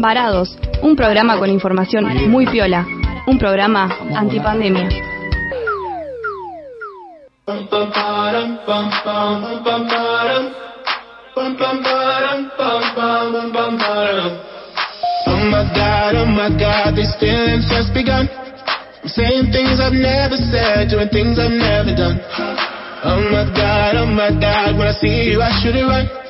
Varados, un programa con información muy piola, un programa antipandemia. Oh my god, oh my god, these feelings just begun. I'm saying things I've never said, doing things I've never done. Oh my god, oh my god, when I see you I should it.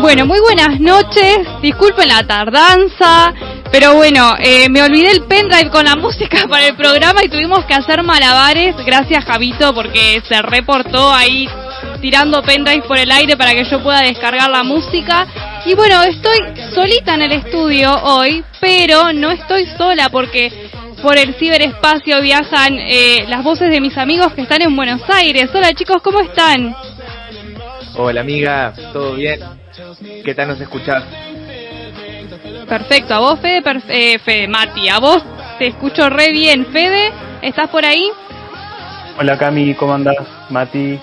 Bueno, muy buenas noches. Disculpen la tardanza, pero bueno, eh, me olvidé el pendrive con la música para el programa y tuvimos que hacer malabares. Gracias, Javito, porque se reportó ahí tirando pendrive por el aire para que yo pueda descargar la música. Y bueno, estoy solita en el estudio hoy, pero no estoy sola porque por el ciberespacio viajan eh, las voces de mis amigos que están en Buenos Aires. Hola chicos, ¿cómo están? Hola amiga, ¿todo bien? ¿Qué tal nos escuchás? Perfecto, a vos Fede, eh, Fede, Mati, a vos te escucho re bien. Fede, ¿estás por ahí? Hola Cami, ¿cómo andás? Mati.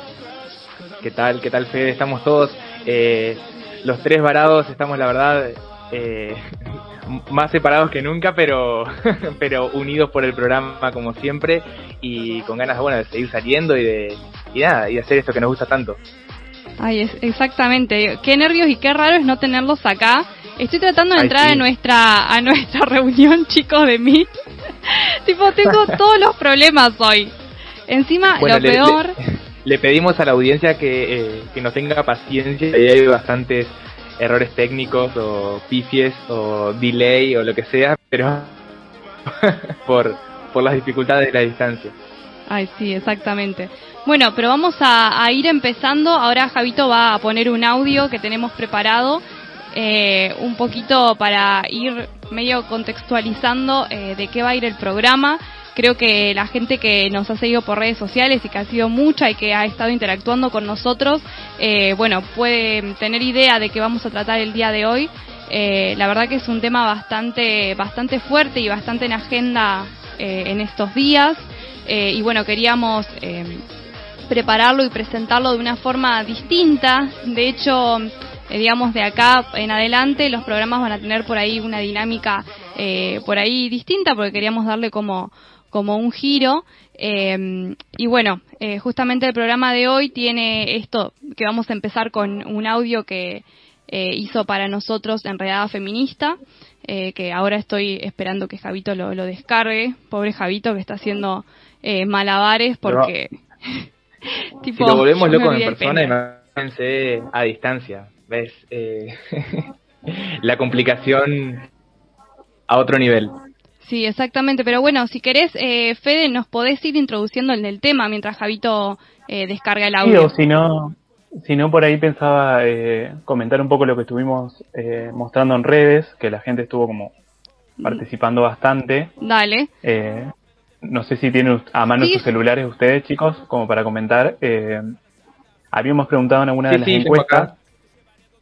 ¿Qué tal? ¿Qué tal Fede? Estamos todos, eh, los tres varados, estamos la verdad eh, más separados que nunca, pero, pero unidos por el programa como siempre y con ganas bueno, de seguir saliendo y de, y nada, y de hacer esto que nos gusta tanto. Ay, es, exactamente. Qué nervios y qué raro es no tenerlos acá. Estoy tratando de entrar a nuestra a nuestra reunión, chicos de Meet. tipo, tengo todos los problemas hoy. Encima, lo peor... Le, pedimos a la audiencia que, eh, que nos tenga paciencia. Hay bastantes errores técnicos o pifies o delay o lo que sea, pero por, por las dificultades de la distancia. Ay, sí, exactamente. Bueno, pero vamos a, ir empezando. Ahora Javito va a poner un audio que tenemos preparado, eh, un poquito para ir medio contextualizando eh, de qué va a ir el programa. Creo que la gente que nos ha seguido por redes sociales y que ha sido mucha y que ha estado interactuando con nosotros, eh, bueno, puede tener idea de qué vamos a tratar el día de hoy. la verdad que es un tema bastante, bastante fuerte y bastante en agenda en estos días. y bueno, queríamos prepararlo y presentarlo de una forma distinta. De hecho, eh, digamos, de acá en adelante los programas van a tener por ahí una dinámica eh, por ahí distinta porque queríamos darle como, como un giro. Eh, y bueno, justamente el programa de hoy tiene esto, que vamos a empezar con un audio que hizo para nosotros Enredada Feminista, que ahora estoy esperando que Javito lo, lo descargue. Pobre Javito que está haciendo malabares porque... si lo volvemos loco en persona, imagínense a distancia. ¿Ves? Eh, la complicación a otro nivel. Sí, exactamente. Pero bueno, si querés, eh, Fede, nos podés ir introduciendo en el tema mientras Javito eh, descarga el audio. Sí, o si no, si no, por ahí pensaba comentar un poco lo que estuvimos mostrando en redes, que la gente estuvo como participando bastante. Dale no sé si tienen a mano sus celulares ustedes, chicos, como para comentar. Eh, habíamos preguntado en alguna de las encuestas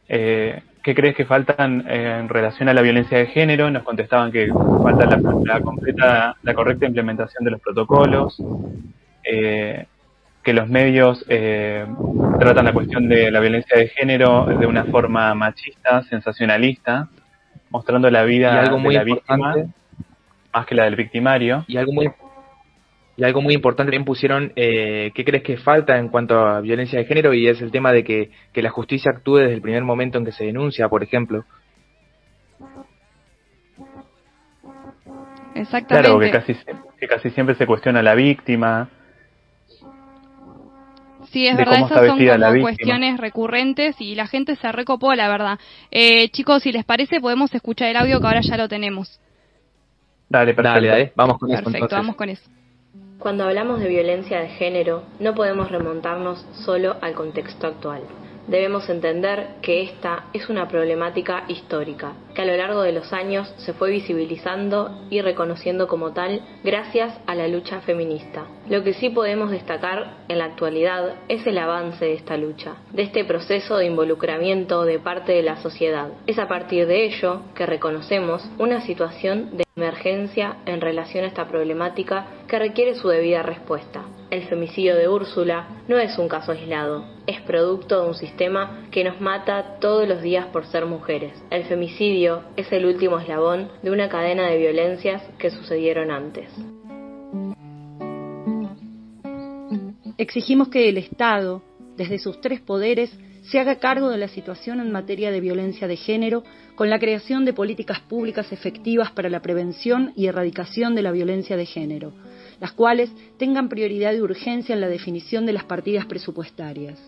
eh, qué crees que faltan eh, en relación a la violencia de género. Nos contestaban que falta la, completa, la correcta implementación de los protocolos, que los medios tratan la cuestión de la violencia de género de una forma machista, sensacionalista, mostrando la vida de la víctima más que la del victimario. Y algo muy y algo muy importante también pusieron, eh, ¿qué crees que falta en cuanto a violencia de género? Y es el tema de que, la justicia actúe desde el primer momento en que se denuncia, por ejemplo. Exactamente. Claro, que casi, que casi siempre se cuestiona a la víctima. Sí, es verdad, esas son como cuestiones recurrentes y la gente se recopó, la verdad. Eh, chicos, si les parece, podemos escuchar el audio que ahora ya lo tenemos. Dale, perfecto. Dale, Vamos con perfecto, vamos con eso. Cuando hablamos de violencia de género, no podemos remontarnos solo al contexto actual. debemos entender que esta es una problemática histórica, que a lo largo de los años se fue visibilizando y reconociendo como tal gracias a la lucha feminista. Lo que sí podemos destacar en la actualidad es el avance de esta lucha, de este proceso de involucramiento de parte de la sociedad. Es a partir de ello que reconocemos una situación de emergencia en relación a esta problemática que requiere su debida respuesta. El femicidio de Úrsula no es un caso aislado, es producto de un sistema que nos mata todos los días por ser mujeres. El femicidio es el último eslabón de una cadena de violencias que sucedieron antes. Exigimos que el Estado, desde sus tres poderes, se haga cargo de la situación en materia de violencia de género con la creación de políticas públicas efectivas para la prevención y erradicación de la violencia de género, las cuales tengan prioridad y urgencia en la definición de las partidas presupuestarias.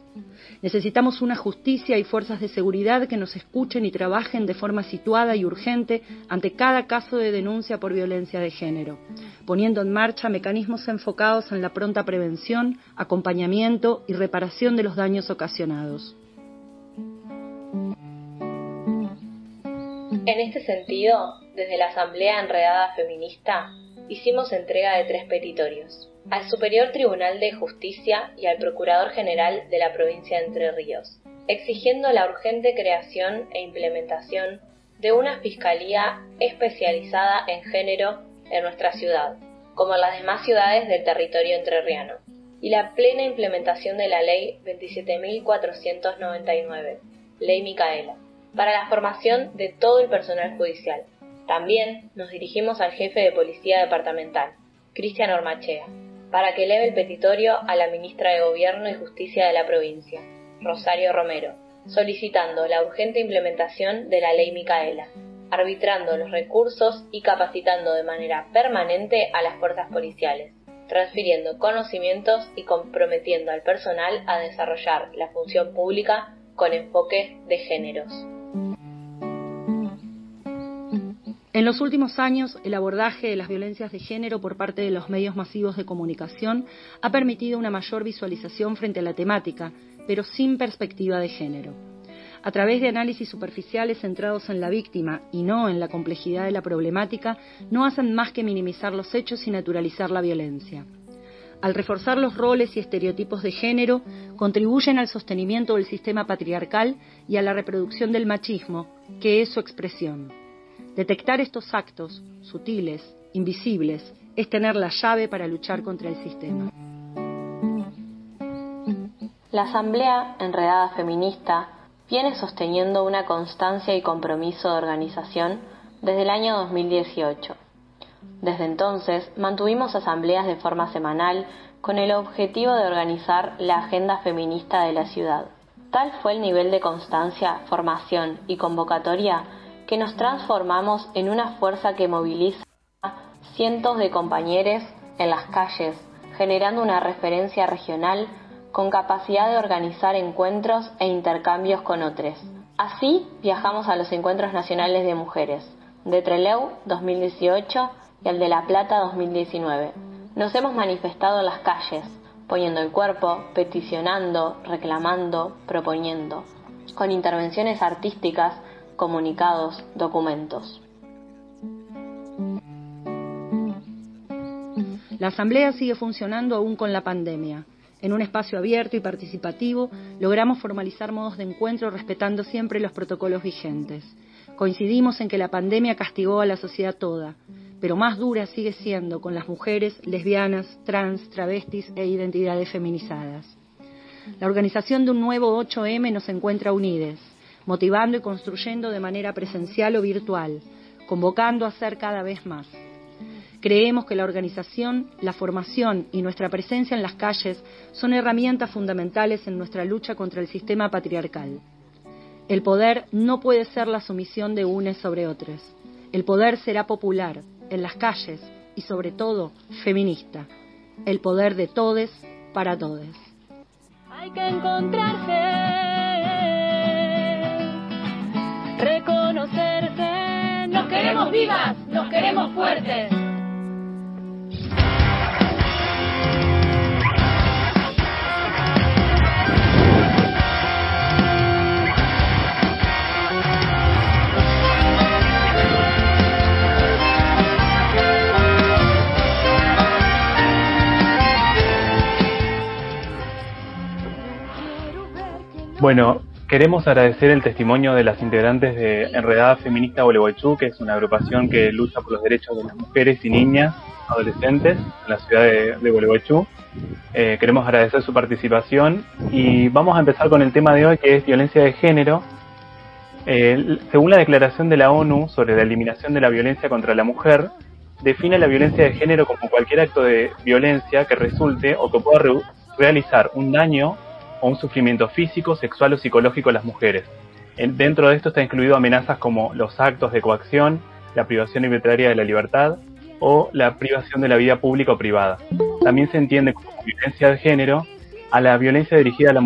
Necesitamos una justicia y fuerzas de seguridad que nos escuchen y trabajen de forma situada y urgente ante cada caso de denuncia por violencia de género, poniendo en marcha mecanismos enfocados en la pronta prevención, acompañamiento y reparación de los daños ocasionados. En este sentido, desde la Asamblea Enredada Feminista, hicimos entrega de tres petitorios, al Superior Tribunal de Justicia y al Procurador General de la provincia de Entre Ríos, exigiendo la urgente creación e implementación de una Fiscalía especializada en género en nuestra ciudad, como en las demás ciudades del territorio entrerriano, y la plena implementación de la Ley 27.499, Ley Micaela para la formación de todo el personal judicial. También nos dirigimos al jefe de Policía Departamental, Cristian Ormachea, para que eleve el petitorio a la ministra de Gobierno y Justicia de la provincia, Rosario Romero, solicitando la urgente implementación de la ley Micaela, arbitrando los recursos y capacitando de manera permanente a las fuerzas policiales, transfiriendo conocimientos y comprometiendo al personal a desarrollar la función pública con enfoque de géneros. En los últimos años, el abordaje de las violencias de género por parte de los medios masivos de comunicación ha permitido una mayor visualización frente a la temática, pero sin perspectiva de género. A través de análisis superficiales centrados en la víctima y no en la complejidad de la problemática, no hacen más que minimizar los hechos y naturalizar la violencia. Al reforzar los roles y estereotipos de género, contribuyen al sostenimiento del sistema patriarcal y a la reproducción del machismo, que es su expresión. Detectar estos actos, sutiles, invisibles, es tener la llave para luchar contra el sistema. La Asamblea Enredada Feminista viene sosteniendo una constancia y compromiso de organización desde el año 2018. Desde entonces mantuvimos asambleas de forma semanal con el objetivo de organizar la agenda feminista de la ciudad. Tal fue el nivel de constancia, formación y convocatoria que nos transformamos en una fuerza que moviliza cientos de compañeros en las calles, generando una referencia regional con capacidad de organizar encuentros e intercambios con otros. Así viajamos a los encuentros nacionales de mujeres, de Trelew 2018 y al de La Plata 2019. Nos hemos manifestado en las calles, poniendo el cuerpo, peticionando, reclamando, proponiendo, con intervenciones artísticas comunicados, documentos. La Asamblea sigue funcionando aún con la pandemia. En un espacio abierto y participativo logramos formalizar modos de encuentro respetando siempre los protocolos vigentes. Coincidimos en que la pandemia castigó a la sociedad toda, pero más dura sigue siendo con las mujeres, lesbianas, trans, travestis e identidades feminizadas. La organización de un nuevo 8M nos encuentra unides, motivando y construyendo de manera presencial o virtual, convocando a ser cada vez más. Creemos que la organización, la formación y nuestra presencia en las calles son herramientas fundamentales en nuestra lucha contra el sistema patriarcal. El poder no puede ser la sumisión de unes sobre otros. El poder será popular, en las calles y sobre todo feminista. El poder de todes para todes. Hay que encontrarse reconocerse. Nos queremos vivas, nos queremos fuertes. Bueno, queremos agradecer el testimonio de las integrantes de Enredada Feminista Gualeguaychú, que es una agrupación que lucha por los derechos de las mujeres y niñas adolescentes en la ciudad de, de eh, queremos agradecer su participación y vamos a empezar con el tema de hoy que es violencia de género. Eh, según la Declaración de la ONU sobre la eliminación de la violencia contra la mujer, define la violencia de género como cualquier acto de violencia que resulte o que pueda realizar un daño o un sufrimiento físico, sexual o psicológico a las mujeres. dentro de esto está incluido amenazas como los actos de coacción, la privación arbitraria de la libertad o la privación de la vida pública o privada. También se entiende como violencia de género a la violencia dirigida a la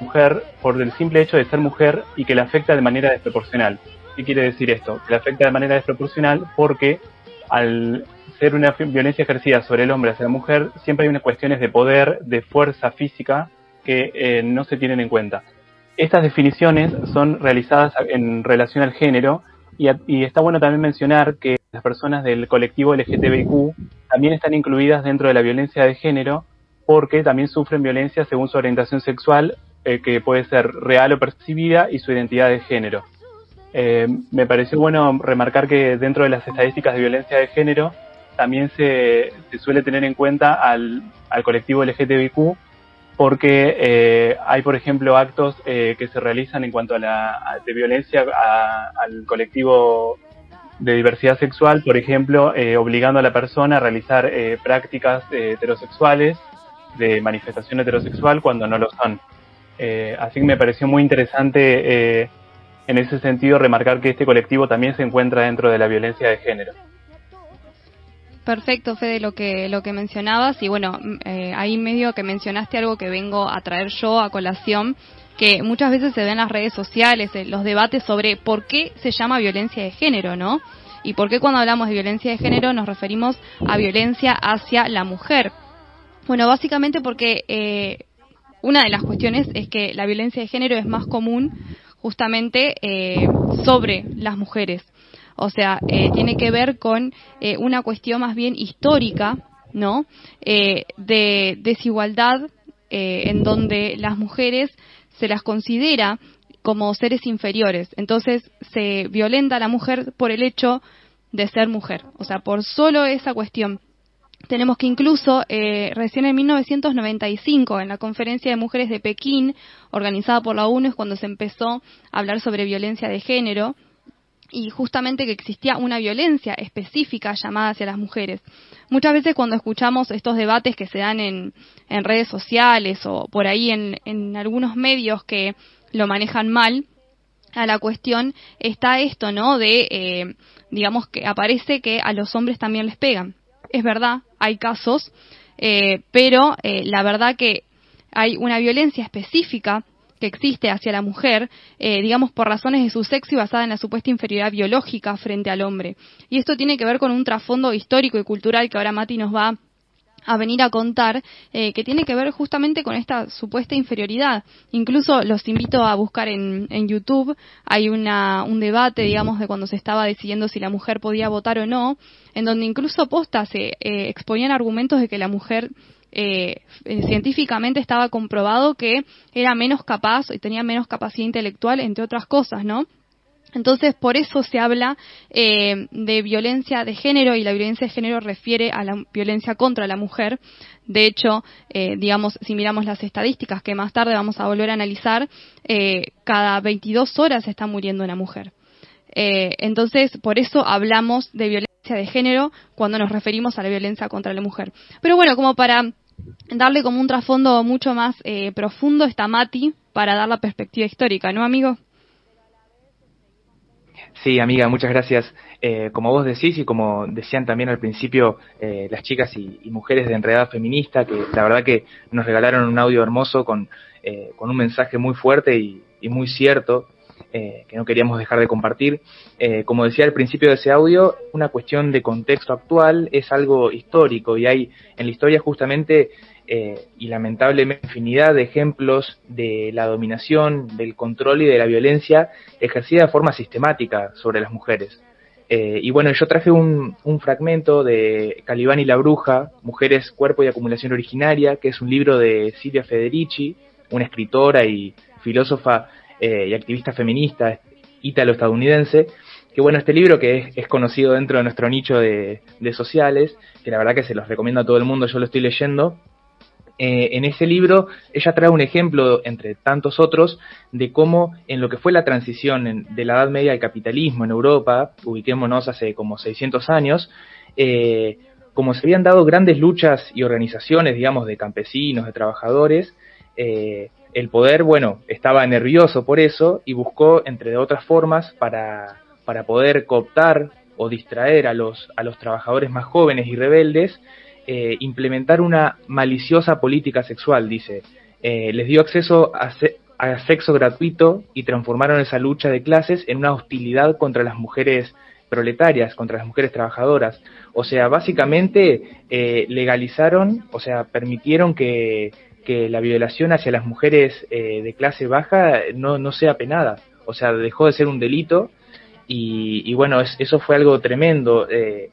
mujer por el simple hecho de ser mujer y que la afecta de manera desproporcional. ¿Qué quiere decir esto? Que la afecta de manera desproporcional porque al ser una violencia ejercida sobre el hombre hacia la mujer, siempre hay unas cuestiones de poder, de fuerza física que eh, no se tienen en cuenta. Estas definiciones son realizadas en relación al género y, está bueno también mencionar que las personas del colectivo LGTBIQ también están incluidas dentro de la violencia de género porque también sufren violencia según su orientación sexual, eh, que puede ser real o percibida, y su identidad de género. Eh, me pareció bueno remarcar que dentro de las estadísticas de violencia de género también se, suele tener en cuenta al, colectivo LGTBIQ porque eh, hay, por ejemplo, actos eh, que se realizan en cuanto a la de violencia al colectivo de diversidad sexual, por ejemplo, obligando a la persona a realizar prácticas heterosexuales de manifestación heterosexual cuando no lo son. así que me pareció muy interesante en ese sentido remarcar que este colectivo también se encuentra dentro de la violencia de género. Perfecto, Fede, lo que, lo que mencionabas. Y bueno, mm, eh, ahí medio que mencionaste algo que vengo a traer yo a colación, que muchas veces se ve en las redes sociales, eh, los debates sobre por qué se llama violencia de género, ¿no? Y por qué cuando hablamos de violencia de género nos referimos a violencia hacia la mujer. Bueno, básicamente porque eh, una de las cuestiones es que la violencia de género es más común justamente sobre las mujeres. O sea, eh, tiene que ver con eh, una cuestión más bien histórica, ¿no? Eh, de desigualdad en donde las mujeres se las considera como seres inferiores. Entonces se violenta a la mujer por el hecho de ser mujer. O sea, por solo esa cuestión. Tenemos que incluso recién en 1995, en la conferencia de mujeres de Pekín, organizada por la ONU, es cuando se empezó a hablar sobre violencia de género y justamente que existía una violencia específica llamada hacia las mujeres. Muchas veces cuando escuchamos estos debates que se dan en, en redes sociales o por ahí en, en, algunos medios que lo manejan mal, a la cuestión está esto, ¿no? De, eh, digamos que aparece que a los hombres también les pegan. Es verdad, hay casos, eh, pero eh, la verdad que hay una violencia específica que existe hacia la mujer, eh, digamos, por razones de su sexo y basada en la supuesta inferioridad biológica frente al hombre. Y esto tiene que ver con un trasfondo histórico y cultural que ahora Mati nos va a venir a contar, eh, que tiene que ver justamente con esta supuesta inferioridad. Incluso los invito a buscar en, en YouTube, hay una, un debate, digamos, de cuando se estaba decidiendo si la mujer podía votar o no, en donde incluso posta se eh, exponían argumentos de que la mujer eh, eh, científicamente estaba comprobado que era menos capaz y tenía menos capacidad intelectual, entre otras cosas, ¿no? Entonces, por eso se habla eh, de violencia de género y la violencia de género refiere a la violencia contra la mujer. De hecho, eh, digamos, si miramos las estadísticas que más tarde vamos a volver a analizar, eh, cada 22 horas está muriendo una mujer. entonces, por eso hablamos de violencia de género cuando nos referimos a la violencia contra la mujer. Pero bueno, como para darle como un trasfondo mucho más eh, profundo está Mati para dar la perspectiva histórica, ¿no, amigo? Sí, amiga, muchas gracias. Eh, como vos decís y como decían también al principio eh, las chicas y, mujeres de Enredada Feminista, que la verdad que nos regalaron un audio hermoso con, con un mensaje muy fuerte y muy cierto eh, que no queríamos dejar de compartir. Eh, como decía al principio de ese audio, una cuestión de contexto actual es algo histórico y hay en la historia justamente eh, y lamentablemente infinidad de ejemplos de la dominación, del control y de la violencia ejercida de forma sistemática sobre las mujeres. y bueno, yo traje un, un, fragmento de Calibán y la Bruja, Mujeres, Cuerpo y Acumulación Originaria, que es un libro de Silvia Federici, una escritora y filósofa eh, y activista feminista ítalo-estadounidense, que bueno, este libro que es, conocido dentro de nuestro nicho de, sociales, que la verdad que se los recomiendo a todo el mundo, yo lo estoy leyendo, eh, en ese libro ella trae un ejemplo, entre tantos otros, de cómo en lo que fue la transición de la Edad Media al capitalismo en Europa, ubiquémonos hace como 600 años, eh, como se habían dado grandes luchas y organizaciones, digamos, de campesinos, de trabajadores, el poder, bueno, estaba nervioso por eso y buscó, entre otras formas, para, para poder cooptar o distraer a los, a los trabajadores más jóvenes y rebeldes, eh, implementar una maliciosa política sexual, dice. Eh, les dio acceso a, a, sexo gratuito y transformaron esa lucha de clases en una hostilidad contra las mujeres proletarias, contra las mujeres trabajadoras. O sea, básicamente eh, legalizaron, o sea, permitieron que, que la violación hacia las mujeres eh, de clase baja no, no sea penada. O sea, dejó de ser un delito y, bueno, eso fue algo tremendo. Eh,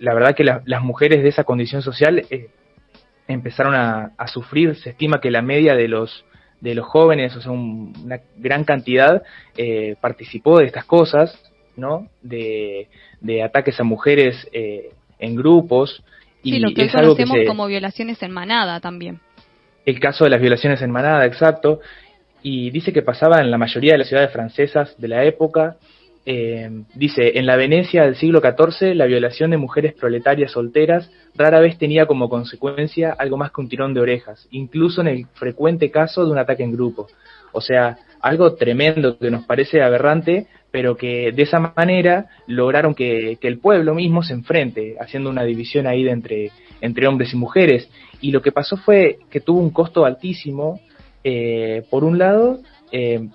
la verdad que las mujeres de esa condición social eh, empezaron a, sufrir, se estima que la media de los de los jóvenes, o sea, una gran cantidad, participó de estas cosas, ¿no? De, de ataques a mujeres en grupos. Y lo que conocemos como violaciones en manada también el caso de las violaciones en manada, exacto, y dice que pasaba en la mayoría de las ciudades francesas de la época. Eh, dice, en la Venecia del siglo XIV, la violación de mujeres proletarias solteras rara vez tenía como consecuencia algo más que un tirón de orejas, incluso en el frecuente caso de un ataque en grupo. O sea, algo tremendo que nos parece aberrante, pero que de esa manera lograron que, el pueblo mismo se enfrente, haciendo una división ahí de entre, entre hombres y mujeres. Y lo que pasó fue que tuvo un costo altísimo, eh, por un lado, eh,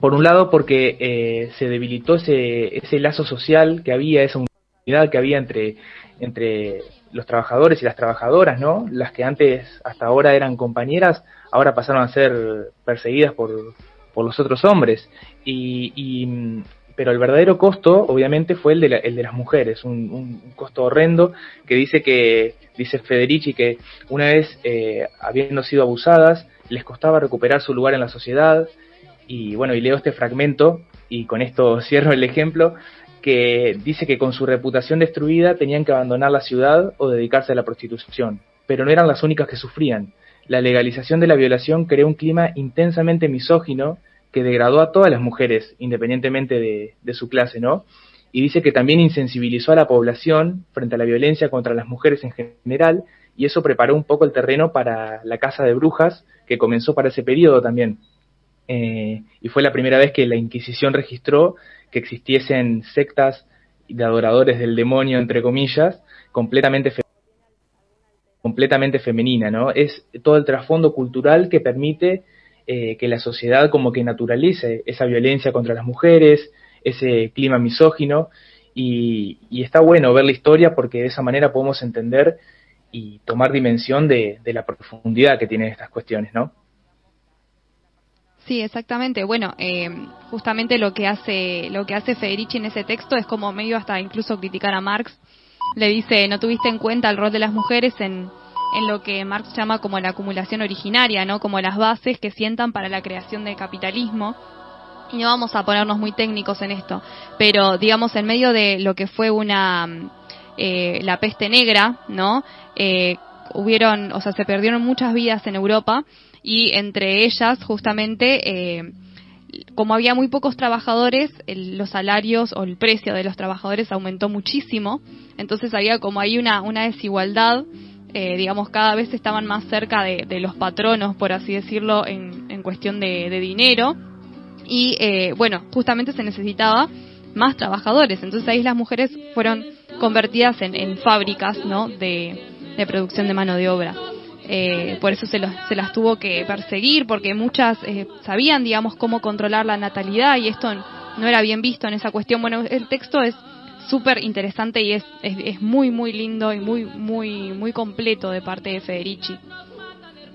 por un lado porque eh, se debilitó ese, ese lazo social que había, esa unidad que había entre, entre los trabajadores y las trabajadoras, ¿no? Las que antes, hasta ahora eran compañeras, ahora pasaron a ser perseguidas por, por los otros hombres. Y, y, pero el verdadero costo, obviamente, fue el de, el de las mujeres, un, un, costo horrendo que dice que, dice Federici, que una vez eh, habiendo sido abusadas, les costaba recuperar su lugar en la sociedad. Y bueno, y leo este fragmento, y con esto cierro el ejemplo, que dice que con su reputación destruida tenían que abandonar la ciudad o dedicarse a la prostitución, pero no eran las únicas que sufrían. La legalización de la violación creó un clima intensamente misógino que degradó a todas las mujeres, independientemente de, su clase, ¿no? Y dice que también insensibilizó a la población frente a la violencia contra las mujeres en general, y eso preparó un poco el terreno para la Casa de Brujas, que comenzó para ese periodo también. Eh, y fue la primera vez que la Inquisición registró que existiesen sectas de adoradores del demonio, entre comillas, completamente completamente femenina, ¿no? Es todo el trasfondo cultural que permite eh, que la sociedad como que naturalice esa violencia contra las mujeres, ese clima misógino, y, está bueno ver la historia porque de esa manera podemos entender y tomar dimensión de, la profundidad que tienen estas cuestiones, ¿no? Sí, exactamente. Bueno, eh, justamente lo que hace lo que hace Federici en ese texto es como medio hasta incluso criticar a Marx. Le dice, no tuviste en cuenta el rol de las mujeres en, en lo que Marx llama como la acumulación originaria, ¿no? Como las bases que sientan para la creación del capitalismo. Y no vamos a ponernos muy técnicos en esto, pero digamos en medio de lo que fue una eh, la peste negra, ¿no? Eh, hubieron, o sea, se perdieron muchas vidas en Europa y entre ellas justamente eh, como había muy pocos trabajadores, los salarios o el precio de los trabajadores aumentó muchísimo, entonces había como ahí una, desigualdad eh, digamos, cada vez estaban más cerca de, los patronos, por así decirlo, en, en cuestión de, dinero. Y eh, bueno, justamente se necesitaba más trabajadores. Entonces ahí las mujeres fueron convertidas en, fábricas ¿no? de, producción de mano de obra. Eh, por eso se, se, las tuvo que perseguir, porque muchas sabían, digamos, cómo controlar la natalidad y esto no era bien visto en esa cuestión. Bueno, el texto es súper interesante y es, es, muy, muy lindo y muy, muy, muy completo de parte de Federici.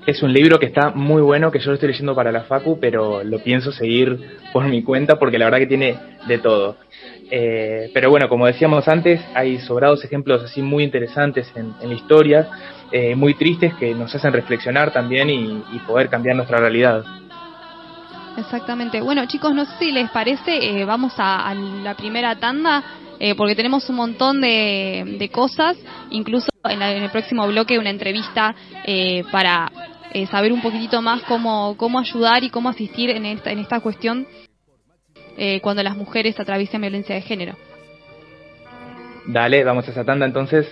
es un libro que está muy bueno, que yo lo estoy leyendo para la Facu, pero lo pienso seguir por mi cuenta porque la verdad que tiene de todo. Eh, pero bueno, como decíamos antes, hay sobrados ejemplos así muy interesantes en, la historia, eh, muy tristes que nos hacen reflexionar también y, poder cambiar nuestra realidad. Exactamente. Bueno, chicos, no sé si les parece, eh, vamos a, la primera tanda, porque tenemos un montón de, cosas, incluso en, en, el próximo bloque una entrevista para saber un poquitito más cómo, cómo ayudar y cómo asistir en esta, en esta cuestión eh, cuando las mujeres atraviesan violencia de género. Dale, vamos a esa tanda entonces.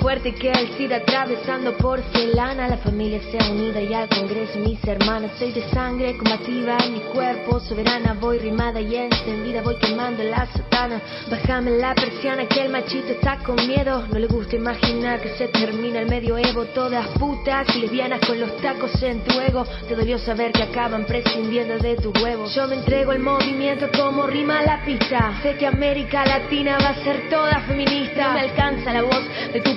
Fuerte que el SIDA atravesando porcelana. La familia sea unida y al Congreso mis hermanas. Soy de sangre combativa en mi cuerpo. Soberana voy rimada y encendida. Voy quemando la sotana. Bájame la persiana que el machito está con miedo. No le gusta imaginar que se termina el medioevo. Todas putas y lesbianas con los tacos en tu ego. Te dolió saber que acaban prescindiendo de tus huevos. Yo me entrego al movimiento como rima la pista. Sé que América Latina va a ser toda feminista. Me alcanza la voz tu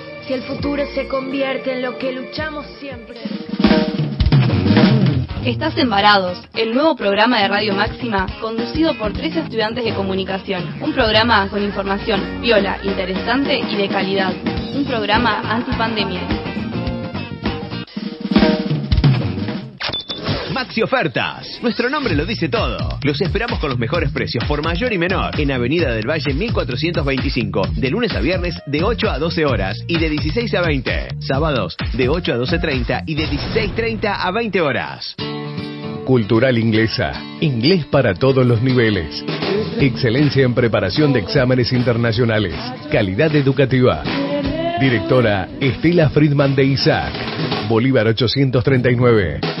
si el futuro se convierte en lo que luchamos siempre. Estás embarados, el nuevo programa de Radio Máxima, conducido por tres estudiantes de comunicación. Un programa con información viola, interesante y de calidad. Un programa antipandemia. Maxi Ofertas. Nuestro nombre lo dice todo. Los esperamos con los mejores precios por mayor y menor en Avenida del Valle 1425, de lunes a viernes de 8 a 12 horas y de 16 a 20. Sábados de 8 a 12.30 y de 16.30 a 20 horas. Cultural Inglesa. Inglés para todos los niveles. Excelencia en preparación de exámenes internacionales. Calidad educativa. Directora Estela Friedman de Isaac. Bolívar 839.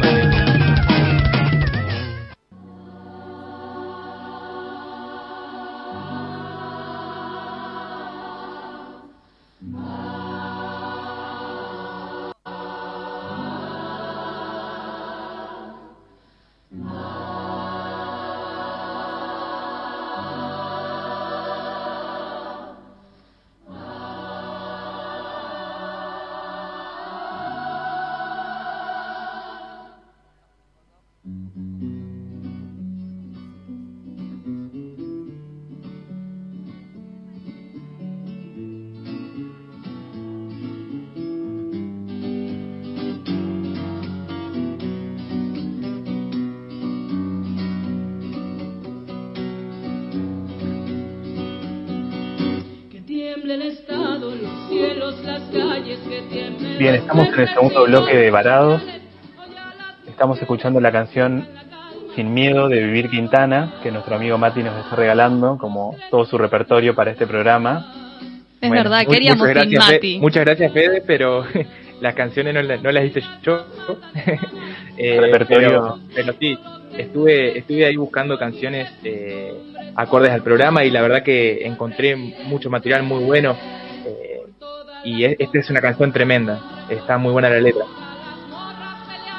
Segundo bloque de Varados. Estamos escuchando la canción Sin Miedo de Vivir Quintana, que nuestro amigo Mati nos está regalando como todo su repertorio para este programa. Es verdad, queríamos muchas gracias, Mati. muchas gracias, Fede, pero las canciones no, no las hice yo. eh, repertorio. Pero, sí, estuve, estuve ahí buscando canciones eh, acordes al programa y la verdad que encontré mucho material muy bueno y esta es una canción tremenda, está muy buena la letra.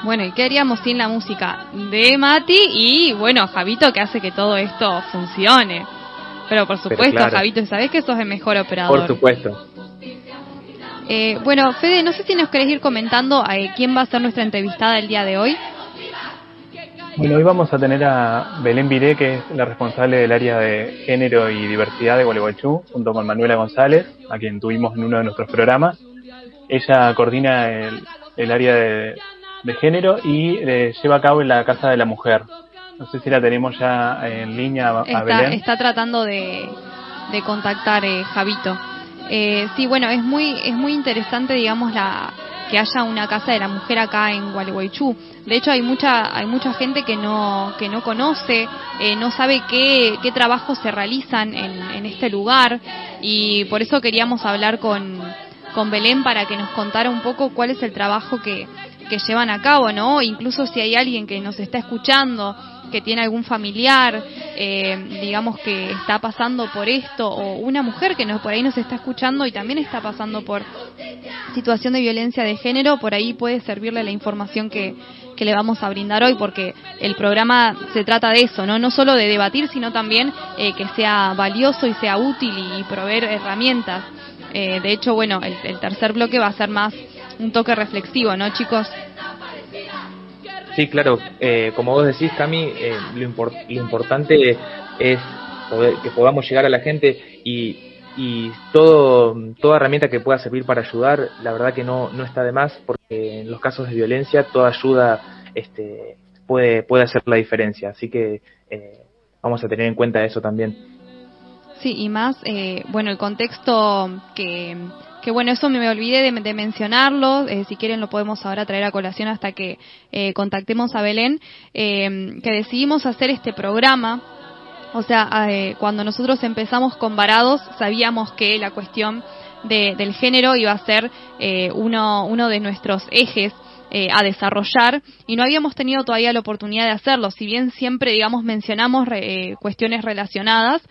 Bueno, ¿y qué haríamos sin la música de Mati y, bueno, Javito que hace que todo esto funcione? Pero por supuesto, Javito, ¿sabés que sos el mejor operador? Por supuesto. Eh, bueno, Fede, no sé si nos querés ir comentando a eh, quién va a ser nuestra entrevistada el día de hoy. Bueno, hoy vamos a tener a Belén Viré, que es la responsable del área de género y diversidad de Gualeguaychú, junto con Manuela González, a quien tuvimos en uno de nuestros programas. Ella coordina el, área de, género y eh, lleva a cabo en la Casa de la Mujer. No sé si la tenemos ya en línea a, está, Belén. Está tratando de, contactar eh, Javito. Eh, sí, bueno, es muy, es muy interesante, digamos, la, que haya una casa de la mujer acá en Gualeguaychú. De hecho, hay mucha, hay mucha gente que no, que no conoce, eh, no sabe qué, qué trabajos se realizan en, en este lugar y por eso queríamos hablar con, con Belén para que nos contara un poco cuál es el trabajo que, que llevan a cabo, ¿no? Incluso si hay alguien que nos está escuchando que tiene algún familiar, eh, digamos que está pasando por esto, o una mujer que nos, por ahí nos está escuchando y también está pasando por situación de violencia de género, por ahí puede servirle la información que, que le vamos a brindar hoy, porque el programa se trata de eso, no, no solo de debatir, sino también eh, que sea valioso y sea útil y, proveer herramientas. Eh, de hecho, bueno, el, el tercer bloque va a ser más un toque reflexivo, ¿no, chicos? Sí, claro. Eh, como vos decís, Cami, eh, lo, lo, importante es que podamos llegar a la gente y, y todo, toda herramienta que pueda servir para ayudar, la verdad que no, no está de más, porque en los casos de violencia toda ayuda este, puede, puede hacer la diferencia. Así que eh, vamos a tener en cuenta eso también. Sí, y más, bueno, el contexto que que bueno, eso me olvidé de, mencionarlo, eh, si quieren lo podemos ahora traer a colación hasta que eh, contactemos a Belén, eh, que decidimos hacer este programa, o sea, cuando nosotros empezamos con Varados sabíamos que la cuestión del género iba a ser uno, uno de nuestros ejes a desarrollar y no habíamos tenido todavía la oportunidad de hacerlo. Si bien siempre, digamos, mencionamos cuestiones relacionadas,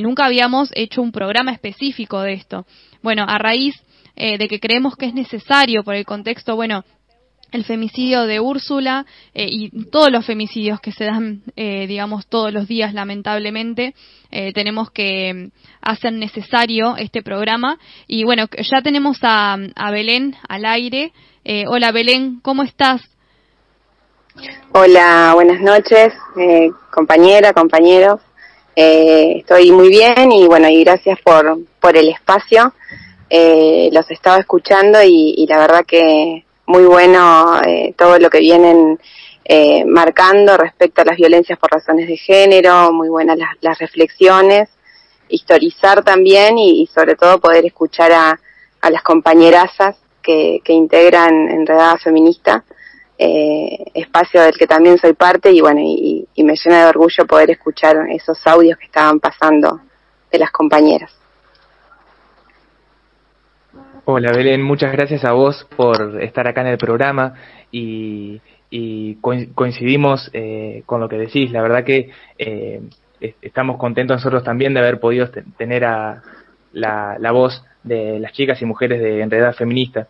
nunca habíamos hecho un programa específico de esto. Bueno, a raíz eh, de que creemos que es necesario por el contexto, bueno, el femicidio de Úrsula eh, y todos los femicidios que se dan, eh, digamos, todos los días, lamentablemente, tenemos que mm, hacer necesario este programa. Y bueno, ya tenemos a, a Belén al aire. hola Belén, ¿cómo estás? Hola, buenas noches, compañera, compañeros. Estoy muy bien y bueno, y gracias por, por el espacio. Eh, los estaba escuchando y, la verdad que muy bueno eh, todo lo que vienen eh, marcando respecto a las violencias por razones de género, muy buenas las, reflexiones, historizar también y, sobre todo poder escuchar a, las compañerazas que, integran Enredada Feminista, espacio del que también soy parte y bueno, y me llena de orgullo poder escuchar esos audios que estaban pasando de las compañeras. Hola Belén, muchas gracias a vos por estar acá en el programa y, coincidimos eh, con lo que decís. La verdad que eh, estamos contentos nosotros también de haber podido tener a la, voz de las chicas y mujeres de Enredada Feminista.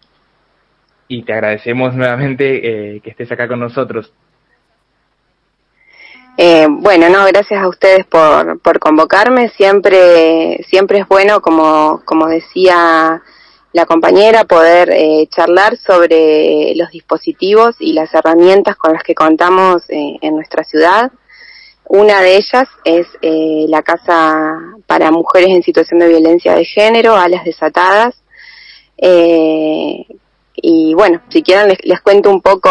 Y te agradecemos nuevamente eh, que estés acá con nosotros. bueno, no, gracias a ustedes por, por convocarme. Siempre, siempre es bueno, como, como decía la compañera poder eh, charlar sobre los dispositivos y las herramientas con las que contamos eh, en nuestra ciudad. Una de ellas es eh, la Casa para Mujeres en Situación de Violencia de Género, Alas Desatadas. Y bueno, si quieren les, les, cuento un poco,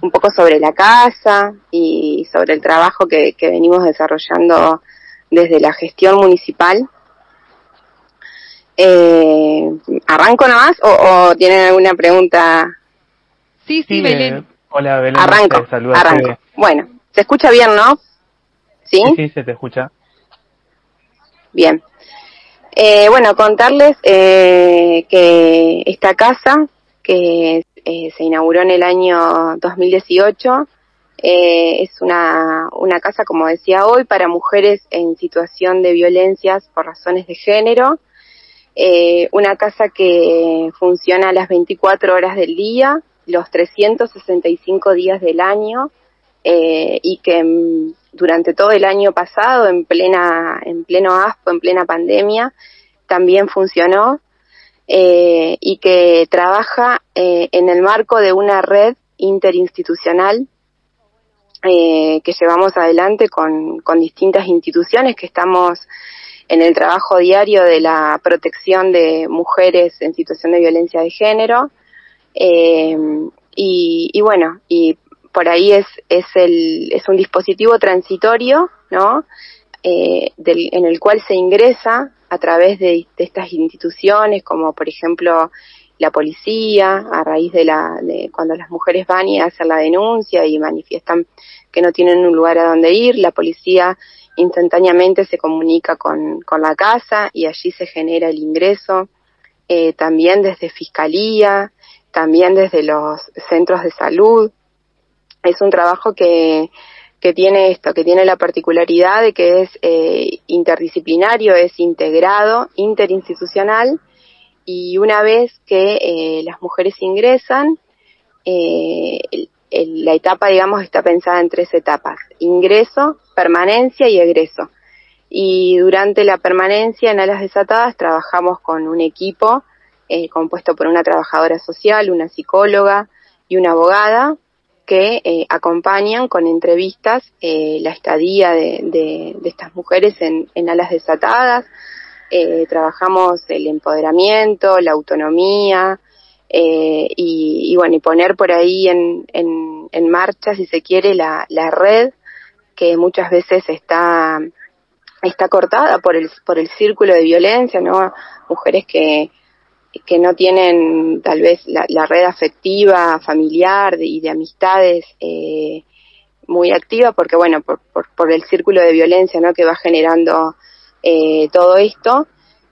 un poco sobre la casa y sobre el trabajo que, que venimos desarrollando desde la gestión municipal eh, ¿Arranco nomás o, o tienen alguna pregunta? Sí, sí, Belén. Eh, hola, Belén. Arranco, arranco. Bueno, ¿se escucha bien, no? ¿Sí? Sí, se te escucha. Bien. Eh, bueno, contarles eh, que esta casa, que eh, se inauguró en el año 2018, eh, es una, una casa, como decía hoy, para mujeres en situación de violencias por razones de género, eh, una casa que funciona las 24 horas del día, los 365 días del año y que mm, durante todo el año pasado, en plena, en pleno ASPO, en plena pandemia, también funcionó eh, y que trabaja en el marco de una red interinstitucional eh, que llevamos adelante con, con distintas instituciones que estamos en el trabajo diario de la protección de mujeres en situación de violencia de género. Eh, y, y, bueno, y por ahí es, es, el, es un dispositivo transitorio, ¿no? Eh, del, en el cual se ingresa a través de, de, estas instituciones, como por ejemplo la policía, a raíz de la, de cuando las mujeres van y hacen la denuncia y manifiestan que no tienen un lugar a donde ir, la policía instantáneamente se comunica con, con la casa y allí se genera el ingreso. Eh, también desde fiscalía, también desde los centros de salud. Es un trabajo que, que tiene esto, que tiene la particularidad de que es eh, interdisciplinario, es integrado, interinstitucional, y una vez que eh, las mujeres ingresan, eh, la etapa, digamos, está pensada en tres etapas, ingreso, permanencia y egreso. Y durante la permanencia en Alas Desatadas trabajamos con un equipo eh, compuesto por una trabajadora social, una psicóloga y una abogada que eh, acompañan con entrevistas eh, la estadía de, estas mujeres en, en Alas Desatadas. Eh, trabajamos el empoderamiento, la autonomía, y, y, bueno, y poner por ahí en, en, en marcha, si se quiere, la, la, red que muchas veces está, está cortada por el, por el círculo de violencia, ¿no? Mujeres que, que no tienen tal vez la, red afectiva, familiar y de amistades eh, muy activa, porque bueno, por, por, por, el círculo de violencia, ¿no? Que va generando eh, todo esto.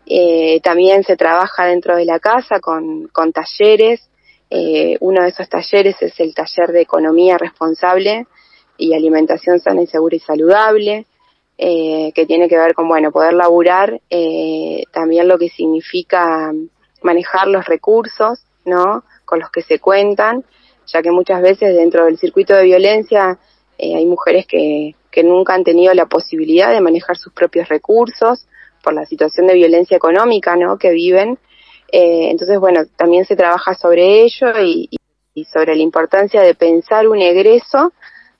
Eh, también se trabaja dentro de la casa con, con talleres. Eh, uno de esos talleres es el taller de economía responsable y alimentación sana y segura y saludable, eh, que tiene que ver con, bueno, poder laburar eh, también lo que significa manejar los recursos, ¿no? Con los que se cuentan, ya que muchas veces dentro del circuito de violencia eh, hay mujeres que, que nunca han tenido la posibilidad de manejar sus propios recursos, por la situación de violencia económica ¿no? que viven. Eh, entonces, bueno, también se trabaja sobre ello y, sobre la importancia de pensar un egreso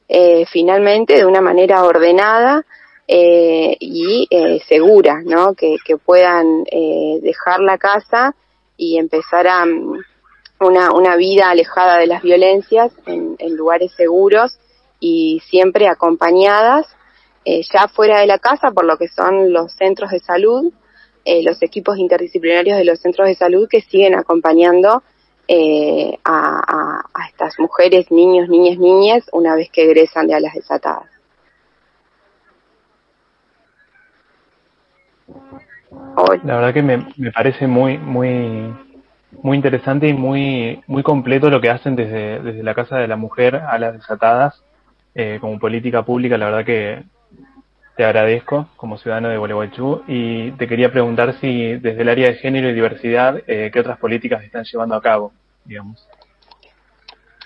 eh, finalmente de una manera ordenada y segura, ¿no? Que, puedan dejar la casa y empezar a um, una, una vida alejada de las violencias en, en lugares seguros y siempre acompañadas eh, ya fuera de la casa por lo que son los centros de salud, eh, los equipos interdisciplinarios de los centros de salud que siguen acompañando eh, a, a, a, estas mujeres, niños, niñas, niñas una vez que egresan de alas desatadas. La verdad que me, me parece muy, muy, muy interesante y muy, muy completo lo que hacen desde, desde la Casa de la Mujer a las desatadas eh, como política pública. La verdad que te agradezco como ciudadano de Gualeguaychú y te quería preguntar si desde el área de género y diversidad, eh, ¿qué otras políticas están llevando a cabo, digamos?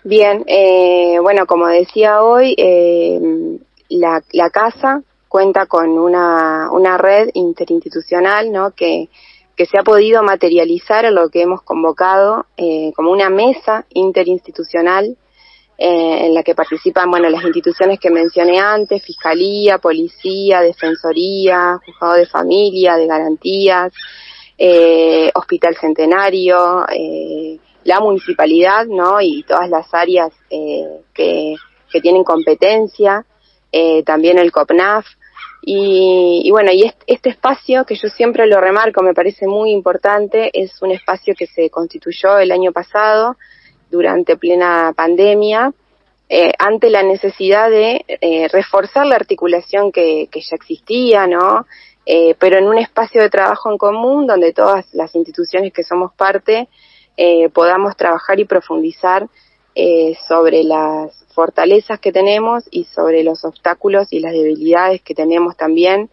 Bien, eh, bueno, como decía hoy, eh, la, la casa cuenta con una, una red interinstitucional, ¿no? Que, que se ha podido materializar en lo que hemos convocado eh, como una mesa interinstitucional eh, en la que participan bueno las instituciones que mencioné antes, fiscalía, policía, defensoría, juzgado de familia, de garantías, eh, hospital centenario, la municipalidad, ¿no? Y todas las áreas que, que tienen competencia, también el COPNAF. Y, bueno, y este, espacio que yo siempre lo remarco, me parece muy importante, es un espacio que se constituyó el año pasado, durante plena pandemia, eh, ante la necesidad de eh, reforzar la articulación que, ya existía, ¿no? Eh, pero en un espacio de trabajo en común donde todas las instituciones que somos parte podamos trabajar y profundizar eh, sobre las fortalezas que tenemos y sobre los obstáculos y las debilidades que tenemos también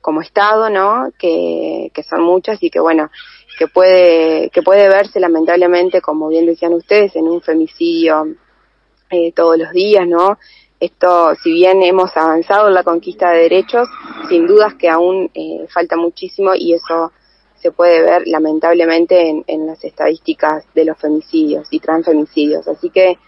como Estado, ¿no? Que, que son muchas y que, bueno, que puede, que puede verse lamentablemente, como bien decían ustedes, en un femicidio eh, todos los días, ¿no? Esto, si bien hemos avanzado en la conquista de derechos, sin dudas que aún eh, falta muchísimo y eso se puede ver lamentablemente en, las estadísticas de los femicidios y transfemicidios. Así que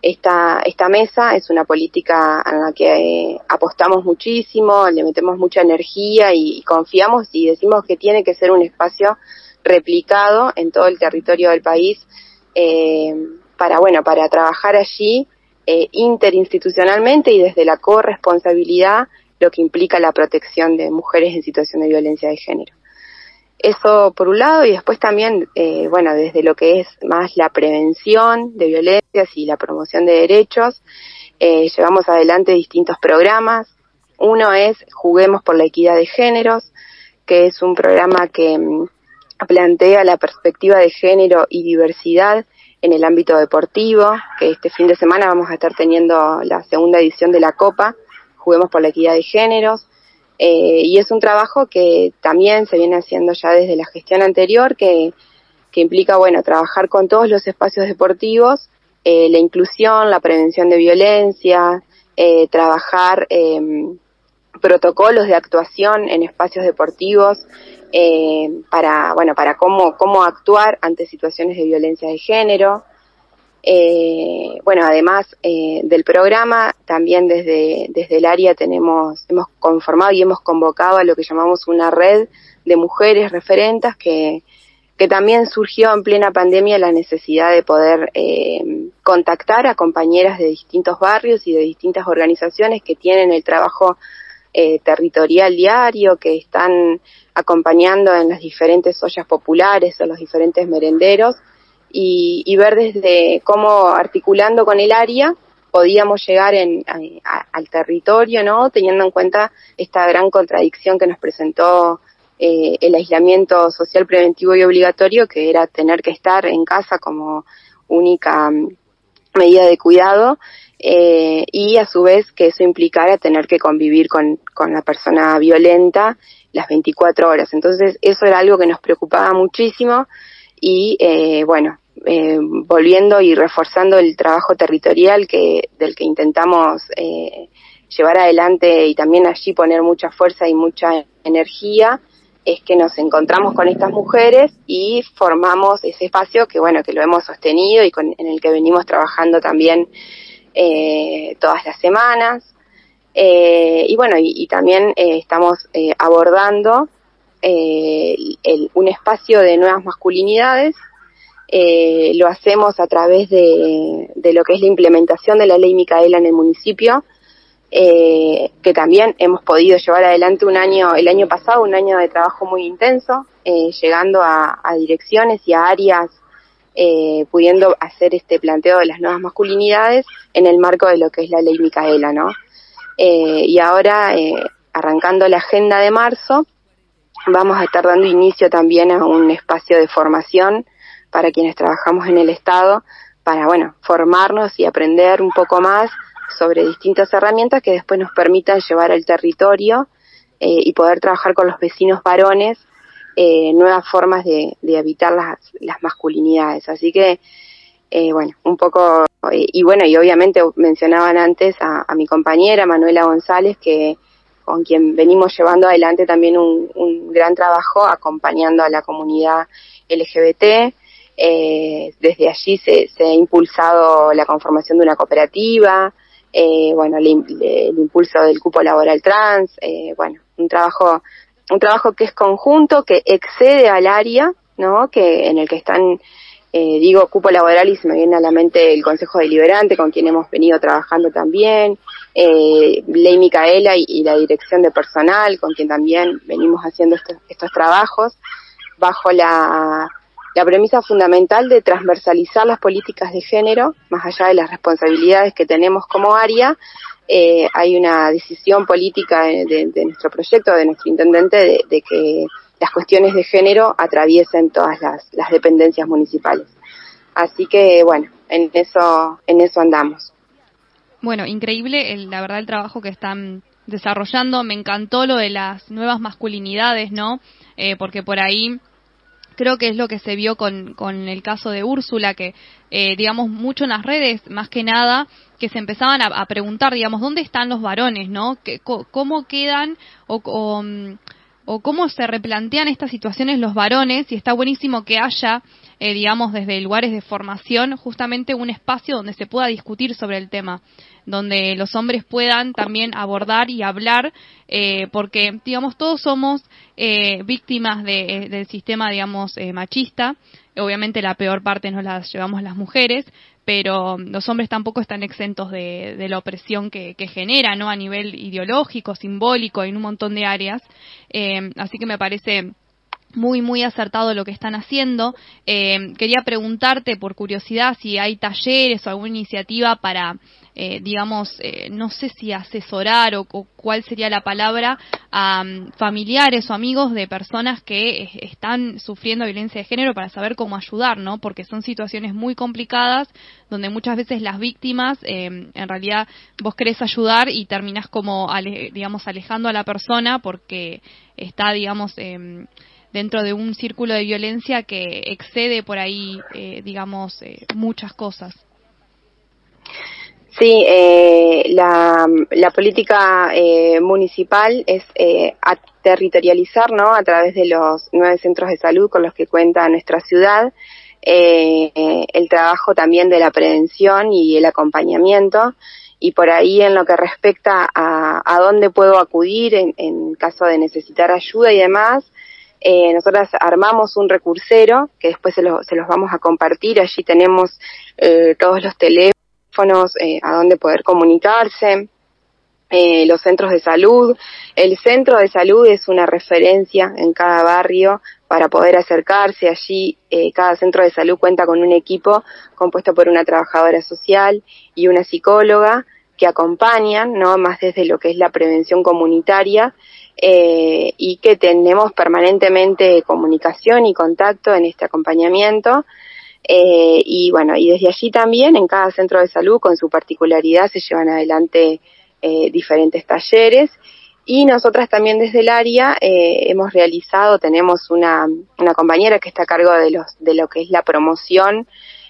esta, esta mesa es una política en la que eh, apostamos muchísimo, le metemos mucha energía y, confiamos y decimos que tiene que ser un espacio replicado en todo el territorio del país eh, para, bueno, para trabajar allí eh, interinstitucionalmente y desde la corresponsabilidad, lo que implica la protección de mujeres en situación de violencia de género. Eso por un lado y después también, eh, bueno, desde lo que es más la prevención de violencias y la promoción de derechos, eh, llevamos adelante distintos programas. Uno es Juguemos por la Equidad de Géneros, que es un programa que mm, plantea la perspectiva de género y diversidad en el ámbito deportivo, que este fin de semana vamos a estar teniendo la segunda edición de la Copa, Juguemos por la Equidad de Géneros, eh, y es un trabajo que también se viene haciendo ya desde la gestión anterior, que, que implica, bueno, trabajar con todos los espacios deportivos, eh, la inclusión, la prevención de violencia, eh, trabajar em, protocolos de actuación en espacios deportivos para, bueno, para cómo, cómo actuar ante situaciones de violencia de género, eh, bueno, además eh, del programa, también desde, desde el área tenemos, hemos conformado y hemos convocado a lo que llamamos una red de mujeres referentas que, que también surgió en plena pandemia la necesidad de poder eh, contactar a compañeras de distintos barrios y de distintas organizaciones que tienen el trabajo eh, territorial diario, que están acompañando en las diferentes ollas populares o los diferentes merenderos y, ver desde cómo articulando con el área podíamos llegar en, al territorio, ¿no? Teniendo en cuenta esta gran contradicción que nos presentó eh, el aislamiento social preventivo y obligatorio, que era tener que estar en casa como única mm, medida de cuidado, eh, y a su vez que eso implicara tener que convivir con, con la persona violenta las 24 horas. Entonces, eso era algo que nos preocupaba muchísimo y, eh, bueno, eh, volviendo y reforzando el trabajo territorial que del que intentamos eh, llevar adelante y también allí poner mucha fuerza y mucha energía es que nos encontramos con estas mujeres y formamos ese espacio que bueno que lo hemos sostenido y en el que venimos trabajando también eh, todas las semanas. Y bueno y, también estamos abordando un espacio de nuevas masculinidades eh, lo hacemos a través de, lo que es la implementación de la ley Micaela en el municipio, eh, que también hemos podido llevar adelante un año, el año pasado, un año de trabajo muy intenso, eh, llegando a, direcciones y a áreas, pudiendo hacer este planteo de las nuevas masculinidades en el marco de lo que es la ley Micaela, ¿no? y ahora, arrancando la agenda de marzo, vamos a estar dando inicio también a un espacio de formación para quienes trabajamos en el Estado, para, bueno, formarnos y aprender un poco más sobre distintas herramientas que después nos permitan llevar al territorio eh, y poder trabajar con los vecinos varones eh, nuevas formas de, de habitar las, masculinidades. Así que, eh, bueno, un poco, y bueno, y obviamente mencionaban antes a, a, mi compañera Manuela González, que con quien venimos llevando adelante también un, un gran trabajo acompañando a la comunidad LGBT, eh, desde allí se, se, ha impulsado la conformación de una cooperativa, eh, bueno, el, impulso del cupo laboral trans, eh, bueno, un trabajo, un trabajo que es conjunto, que excede al área, ¿no? Que en el que están, eh, digo, cupo laboral y se me viene a la mente el Consejo Deliberante, con quien hemos venido trabajando también, Ley Micaela y, y, la Dirección de Personal, con quien también venimos haciendo estos, estos trabajos, bajo la la premisa fundamental de transversalizar las políticas de género, más allá de las responsabilidades que tenemos como área, eh, hay una decisión política de, nuestro proyecto, de nuestro intendente, de, que las cuestiones de género atraviesen todas las, dependencias municipales. Así que, bueno, en eso, en eso andamos. Bueno, increíble, la verdad, el trabajo que están desarrollando. Me encantó lo de las nuevas masculinidades, ¿no? Eh, porque por ahí creo que es lo que se vio con, con el caso de Úrsula, que eh, digamos mucho en las redes, más que nada, que se empezaban a, preguntar, digamos, ¿dónde están los varones, no? ¿Cómo quedan o, mm, o cómo se replantean estas situaciones los varones y está buenísimo que haya, eh, digamos, desde lugares de formación, justamente un espacio donde se pueda discutir sobre el tema, donde los hombres puedan también abordar y hablar, eh, porque, digamos, todos somos eh, víctimas de, del sistema, digamos, machista. Obviamente la peor parte nos la llevamos las mujeres, pero los hombres tampoco están exentos de, de la opresión que, que, genera, ¿no? A nivel ideológico, simbólico, en un montón de áreas. Eh, así que me parece muy, muy acertado lo que están haciendo. Eh, quería preguntarte, por curiosidad, si hay talleres o alguna iniciativa para eh, digamos, eh, no sé si asesorar o, cuál sería la palabra, a mm, familiares o amigos de personas que están sufriendo violencia de género para saber cómo ayudar, ¿no? Porque son situaciones muy complicadas donde muchas veces las víctimas, eh, en realidad, vos querés ayudar y terminás como, digamos, alejando a la persona porque está, digamos, em, dentro de un círculo de violencia que excede por ahí, digamos, muchas cosas. Sí, eh, la, la, política eh, municipal es eh, territorializar, ¿no? A través de los nueve centros de salud con los que cuenta nuestra ciudad, eh, el trabajo también de la prevención y el acompañamiento. Y por ahí en lo que respecta a, a dónde puedo acudir en, en caso de necesitar ayuda y demás, eh, nosotras armamos un recursero que después se, lo, se los vamos a compartir. Allí tenemos eh, todos los teléfonos eh, a dónde poder comunicarse, eh, los centros de salud. El centro de salud es una referencia en cada barrio para poder acercarse. Allí eh, cada centro de salud cuenta con un equipo compuesto por una trabajadora social y una psicóloga que acompañan, no más desde lo que es la prevención comunitaria y que tenemos permanentemente comunicación y contacto en este acompañamiento eh, y bueno, y desde allí también en cada centro de salud con su particularidad se llevan adelante eh, diferentes talleres. Y nosotras también desde el área eh, hemos realizado, tenemos una, una compañera que está a cargo de, los, de lo que es la promoción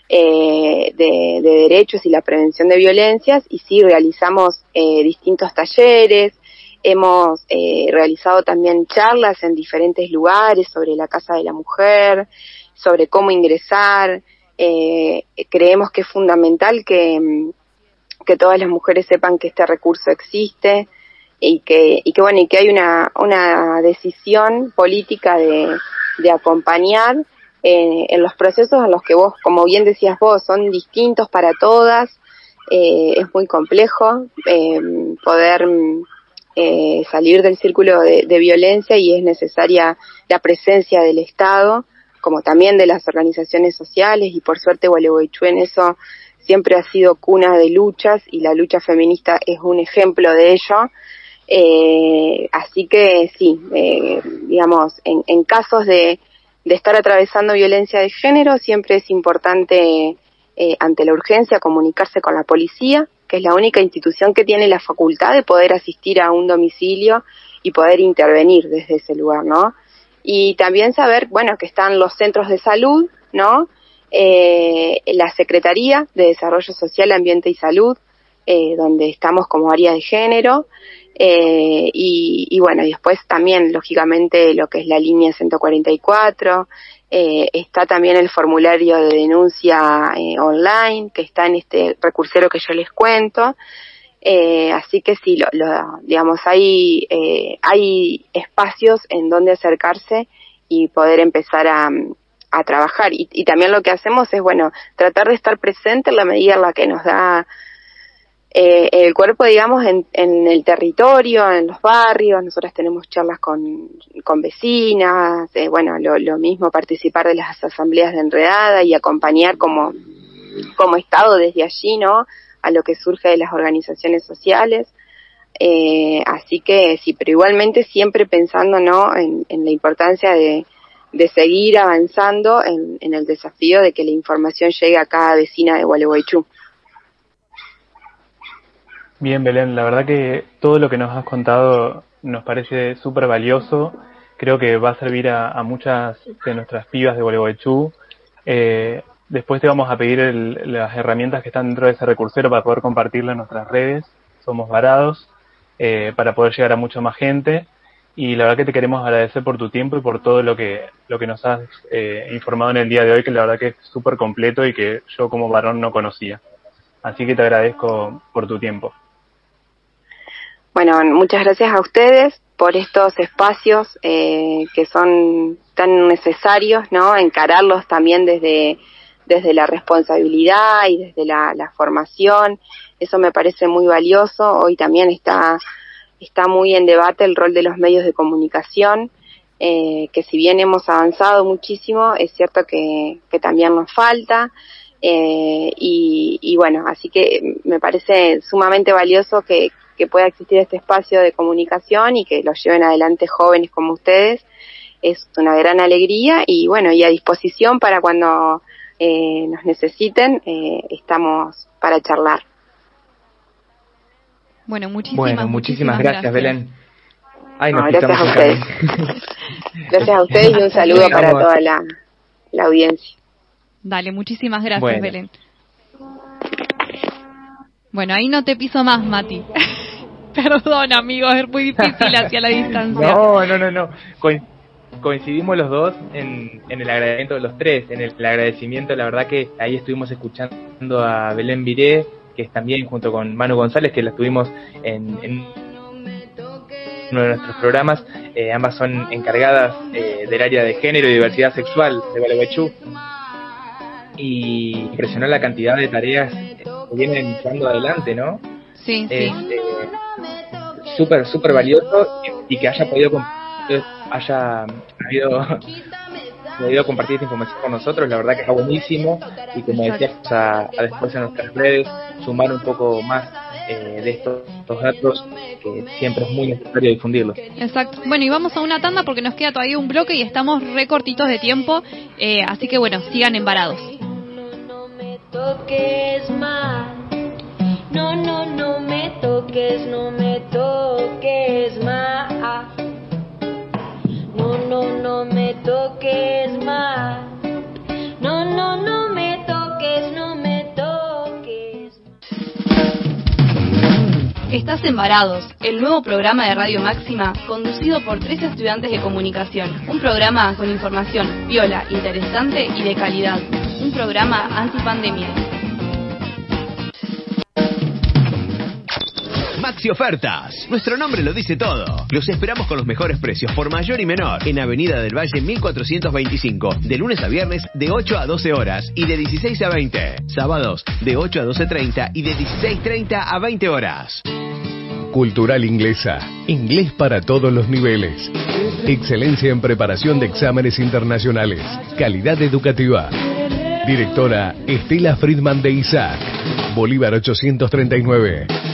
eh, de, de, derechos y la prevención de violencias. Y sí realizamos eh, distintos talleres, hemos realizado también charlas en diferentes lugares sobre la Casa de la Mujer, sobre cómo ingresar. Eh, creemos que es fundamental que, mm, que todas las mujeres sepan que este recurso existe y que, y que bueno, y que hay una, una decisión política de, de acompañar eh, en los procesos en los que vos, como bien decías vos, son distintos para todas, eh, es muy complejo eh, poder eh, salir del círculo de, violencia y es necesaria la presencia del Estado como también de las organizaciones sociales y por suerte Gualeguaychú en eso siempre ha sido cuna de luchas y la lucha feminista es un ejemplo de ello. Eh, así que sí, eh, digamos, en, casos de, de, estar atravesando violencia de género siempre es importante eh, ante la urgencia comunicarse con la policía, que es la única institución que tiene la facultad de poder asistir a un domicilio y poder intervenir desde ese lugar, ¿no? Y también saber, bueno, que están los centros de salud, ¿no? Eh, la Secretaría de Desarrollo Social, Ambiente y Salud, eh, donde estamos como área de género, eh, y, y, bueno, y después también, lógicamente, lo que es la línea 144, eh, está también el formulario de denuncia eh, online, que está en este recursero que yo les cuento, eh, así que sí, lo, lo, digamos, hay, eh, hay espacios en donde acercarse y poder empezar a, a trabajar. Y, y, también lo que hacemos es, bueno, tratar de estar presente en la medida en la que nos da eh, el cuerpo, digamos, en, en, el territorio, en los barrios. Nosotras tenemos charlas con, con vecinas, eh, bueno, lo, lo mismo participar de las asambleas de enredada y acompañar como, como Estado desde allí, ¿no? A lo que surge de las organizaciones sociales. Eh, así que sí, pero igualmente siempre pensando ¿no? en, la importancia de, de, seguir avanzando en, en, el desafío de que la información llegue a cada vecina de Gualeguaychú. Bien, Belén, la verdad que todo lo que nos has contado nos parece súper valioso. Creo que va a servir a, a, muchas de nuestras pibas de Gualeguaychú. Eh, Después te vamos a pedir el, las herramientas que están dentro de ese recursero para poder compartirlo en nuestras redes. Somos varados, eh, para poder llegar a mucha más gente. y la verdad que te queremos agradecer por tu tiempo y por todo lo que, lo que nos has eh, informado en el día de hoy, que la verdad que es súper completo y que yo como varón no conocía. Así que te agradezco por tu tiempo. Bueno, muchas gracias a ustedes por estos espacios eh, que son tan necesarios, ¿no? Encararlos también desde, desde la responsabilidad y desde la, la formación. Eso me parece muy valioso. Hoy también está está muy en debate el rol de los medios de comunicación, eh, que si bien hemos avanzado muchísimo, es cierto que, también nos falta. Eh, y, bueno, así que me parece sumamente valioso que, pueda existir este espacio de comunicación y que lo lleven adelante jóvenes como ustedes. Es una gran alegría y bueno, y a disposición para cuando eh, nos necesiten, estamos para charlar. Bueno, muchísimas, muchísimas, gracias, Belén. Ay, gracias a ustedes. gracias a ustedes y un saludo para toda la, la, audiencia. Dale, muchísimas gracias, Belén. Bueno, ahí no te piso más, Mati. Perdón, amigos, es muy difícil hacia la distancia. No, no, no, no. Coincidimos los dos en, en, el agradecimiento de los tres, en el, agradecimiento, la verdad que ahí estuvimos escuchando a Belén Viré, que es también junto con Manu González, que la tuvimos en, uno de nuestros programas. Eh, ambas son encargadas eh, del área de género y diversidad sexual de Gualeguaychú. Y impresionó la cantidad de tareas que vienen llevando adelante, ¿no? Sí, sí. Este, súper, súper valioso y, que haya podido haya habido podido compartir esta información con nosotros, la verdad que está buenísimo y como decíamos a, después en nuestras redes, sumar un poco más eh, de estos, datos que siempre es muy necesario difundirlos. Exacto. Bueno, y vamos a una tanda porque nos queda todavía un bloque y estamos recortitos de tiempo, eh, así que bueno, sigan embarados. No, me toques más. No, no, no me toques, no me toques más. No, no, me toques más. No, no, no me toques, no me toques. Estás Embarados, el nuevo programa de Radio Máxima conducido por tres estudiantes de comunicación. Un programa con información viola, interesante y de calidad. Un programa antipandemia. Maxi Ofertas. Nuestro nombre lo dice todo. Los esperamos con los mejores precios por mayor y menor en Avenida del Valle 1425, de lunes a viernes de 8 a 12 horas y de 16 a 20. Sábados de 8 a 12.30 y de 16.30 a 20 horas. Cultural Inglesa. Inglés para todos los niveles. Excelencia en preparación de exámenes internacionales. Calidad educativa. Directora Estela Friedman de Isaac. Bolívar 839.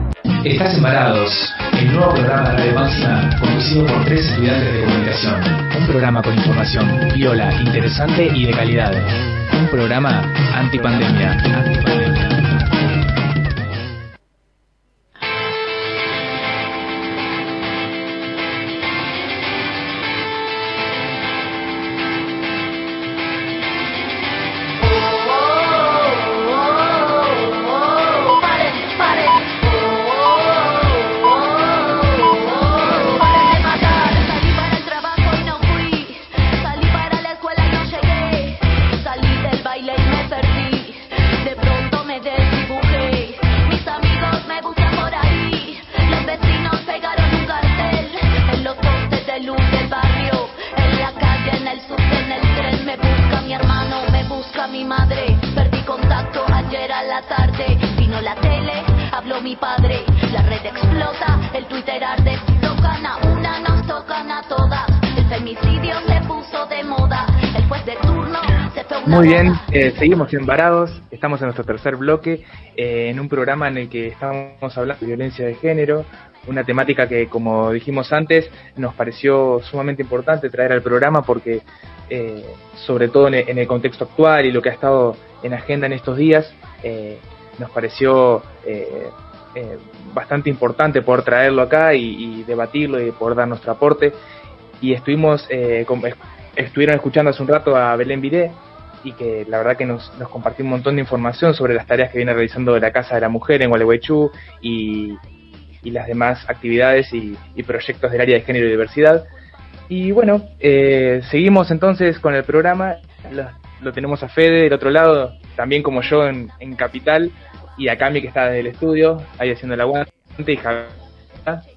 Estás embarados, el nuevo programa de Radio Máxima, conducido por tres estudiantes de comunicación. Un programa con información viola, interesante y de calidad. Un programa antipandemia. antipandemia. Muy bien, eh, seguimos embarados, estamos en nuestro tercer bloque, eh, en un programa en el que estamos hablando de violencia de género, una temática que, como dijimos antes, nos pareció sumamente importante traer al programa porque sobre todo en el, contexto actual y lo que ha estado en agenda en estos días, nos pareció bastante importante poder traerlo acá y, debatirlo y poder dar nuestro aporte. Y estuvimos, estuvieron escuchando hace un rato a Belén Vidé, y que la verdad que nos, nos, compartió un montón de información sobre las tareas que viene realizando la Casa de la Mujer en Gualeguaychú y, y las demás actividades y, proyectos del área de género y diversidad. Y bueno, eh, seguimos entonces con el programa. Lo, tenemos a Fede del otro lado, también como yo en, en Capital, y a Cami que está desde el estudio, ahí haciendo el aguante, y Javier,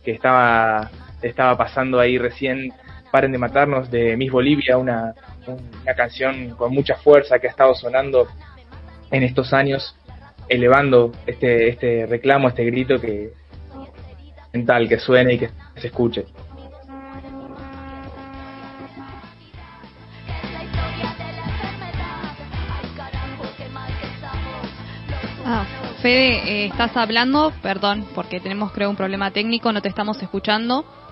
que estaba, estaba pasando ahí recién Paren de Matarnos de Miss Bolivia, una, una canción con mucha fuerza que ha estado sonando en estos años, elevando este, este reclamo, este grito que mental, que suene y que se escuche. Ah, Fede, eh, estás hablando, perdón, porque tenemos creo un problema técnico, no te estamos escuchando.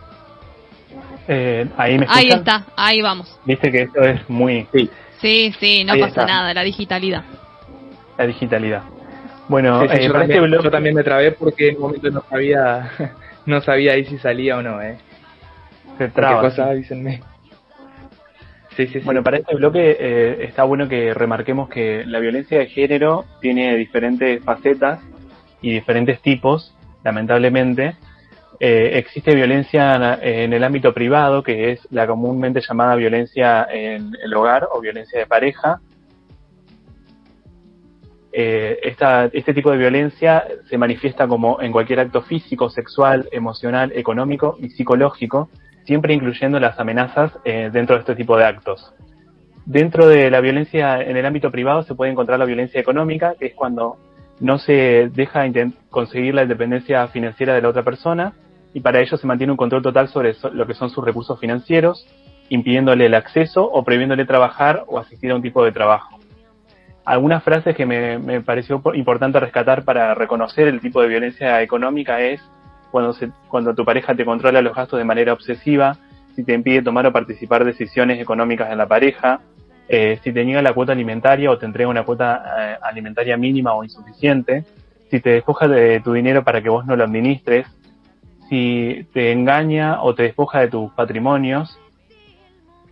Eh, ahí me Ahí está, ahí vamos. Viste que esto es muy... Sí, sí, sí no pasa nada, la digitalidad. La digitalidad. Bueno, eh, yo, este también, yo, también, me trabé porque en un momento no sabía, no sabía ahí si salía o no, ¿eh? Se traba. Sí, sí, bueno, para este bloque eh, está bueno que remarquemos que la violencia de género tiene diferentes facetas y diferentes tipos, lamentablemente, eh, existe violencia en el ámbito privado, que es la comúnmente llamada violencia en el hogar o violencia de pareja. Eh, este tipo de violencia se manifiesta como en cualquier acto físico, sexual, emocional, económico y psicológico, siempre incluyendo las amenazas eh, dentro de este tipo de actos. Dentro de la violencia en el ámbito privado se puede encontrar la violencia económica, que es cuando no se deja conseguir la independencia financiera de la otra persona y para ello se mantiene un control total sobre lo que son sus recursos financieros, impidiéndole el acceso o prohibiéndole trabajar o asistir a un tipo de trabajo. Algunas frases que me, pareció importante rescatar para reconocer el tipo de violencia económica es cuando, se, cuando tu pareja te controla los gastos de manera obsesiva, si te impide tomar o participar decisiones económicas en la pareja, eh, si te niega la cuota alimentaria o te entrega una cuota eh, alimentaria mínima o insuficiente, si te despoja de tu dinero para que vos no lo administres, si te engaña o te despoja de tus patrimonios.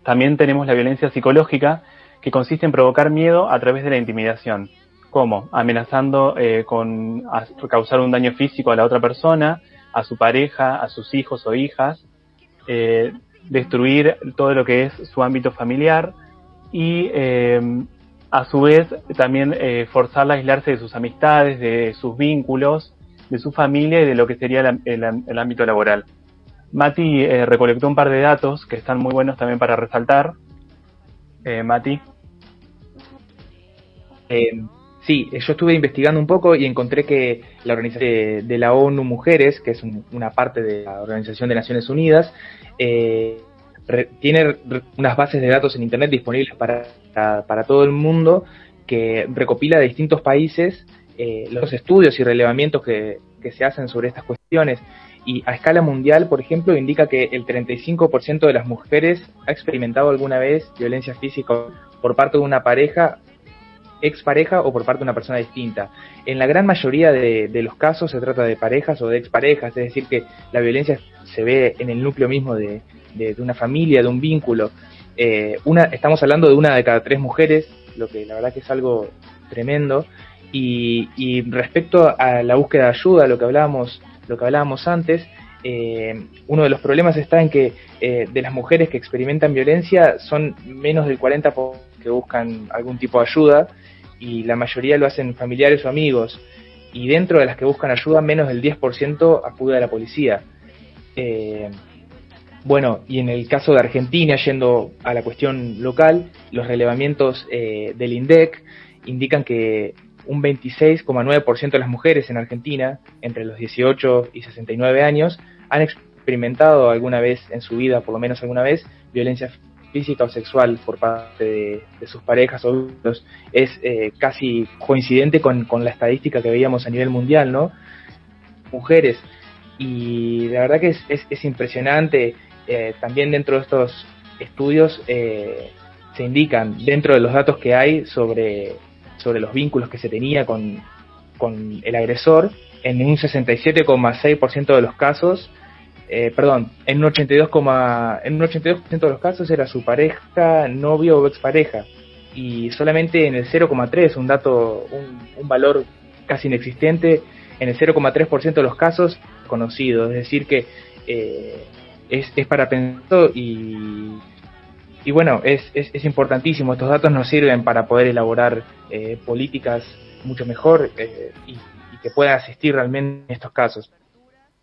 También tenemos la violencia psicológica, que consiste en provocar miedo a través de la intimidación. como Amenazando eh, con causar un daño físico a la otra persona, a su pareja, a sus hijos o hijas, eh, destruir todo lo que es su ámbito familiar y eh, a su vez también forzarla a aislarse de sus amistades, de sus vínculos de su familia y de lo que sería el, ámbito laboral. Mati eh, recolectó un par de datos que están muy buenos también para resaltar. Eh, Mati. Eh, sí, yo estuve investigando un poco y encontré que la organización de, la ONU Mujeres, que es una parte de la Organización de Naciones Unidas, tiene unas bases de datos en Internet disponibles para, para todo el mundo que recopila de distintos países eh, los estudios y relevamientos que, se hacen sobre estas cuestiones. Y a escala mundial, por ejemplo, indica que el 35% de las mujeres ha experimentado alguna vez violencia física por parte de una pareja, expareja o por parte de una persona distinta. En la gran mayoría de, los casos se trata de parejas o de exparejas, es decir, que la violencia se ve en el núcleo mismo de, una familia, de un vínculo. Eh, estamos hablando de una de cada tres mujeres, lo que la verdad que es algo tremendo. Y, respecto a la búsqueda de ayuda, lo que hablábamos, lo que hablábamos antes, eh, uno de los problemas está en que eh, de las mujeres que experimentan violencia son menos del 40% que buscan algún tipo de ayuda y la mayoría lo hacen familiares o amigos. Y dentro de las que buscan ayuda, menos del 10% acude a la policía. Eh, bueno, y en el caso de Argentina, yendo a la cuestión local, los relevamientos del INDEC indican que un 26,9% de las mujeres en Argentina, entre los 18 y 69 años, han experimentado alguna vez en su vida, por lo menos alguna vez, violencia física o sexual por parte de, sus parejas o hijos. Es eh, casi coincidente con, la estadística que veíamos a nivel mundial, ¿no? Mujeres. Y la verdad que es, impresionante. Eh, también dentro de estos estudios eh, se indican dentro de los datos que hay sobre, sobre los vínculos que se tenía con, con el agresor, en un 67,6% de los casos, eh, perdón, en un 82, en un 82% de los casos era su pareja, novio o expareja, y solamente en el 0,3, un dato, un, un valor casi inexistente, en el 0,3% de los casos conocido, es decir que eh, es, es para pensar y y bueno, es, es, importantísimo, estos datos nos sirven para poder elaborar eh, políticas mucho mejor eh, y, que puedan asistir realmente en estos casos.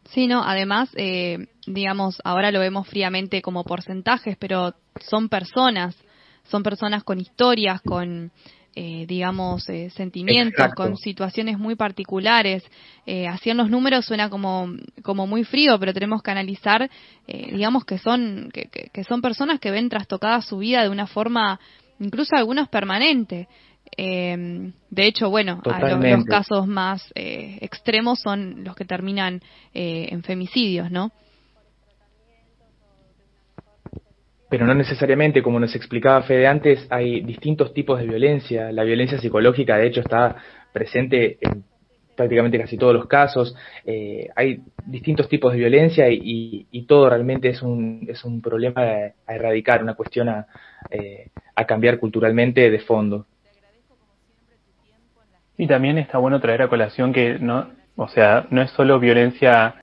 Sí, no, además, eh, digamos, ahora lo vemos fríamente como porcentajes, pero son personas, son personas con historias, con eh, digamos, eh, sentimientos, con situaciones muy particulares. Eh, así en los números suena como, como muy frío, pero tenemos que analizar, eh, digamos, que son, que, que, son personas que ven trastocada su vida de una forma, incluso algunos permanente. de hecho, bueno, los, los, casos más extremos son los que terminan en femicidios, ¿no? Pero no necesariamente, como nos explicaba Fede antes, hay distintos tipos de violencia. La violencia psicológica, de hecho, está presente en prácticamente casi todos los casos. Eh, hay distintos tipos de violencia y, todo realmente es un, es un problema a, erradicar, una cuestión a, eh, a cambiar culturalmente de fondo. Y también está bueno traer a colación que no, o sea, no es solo violencia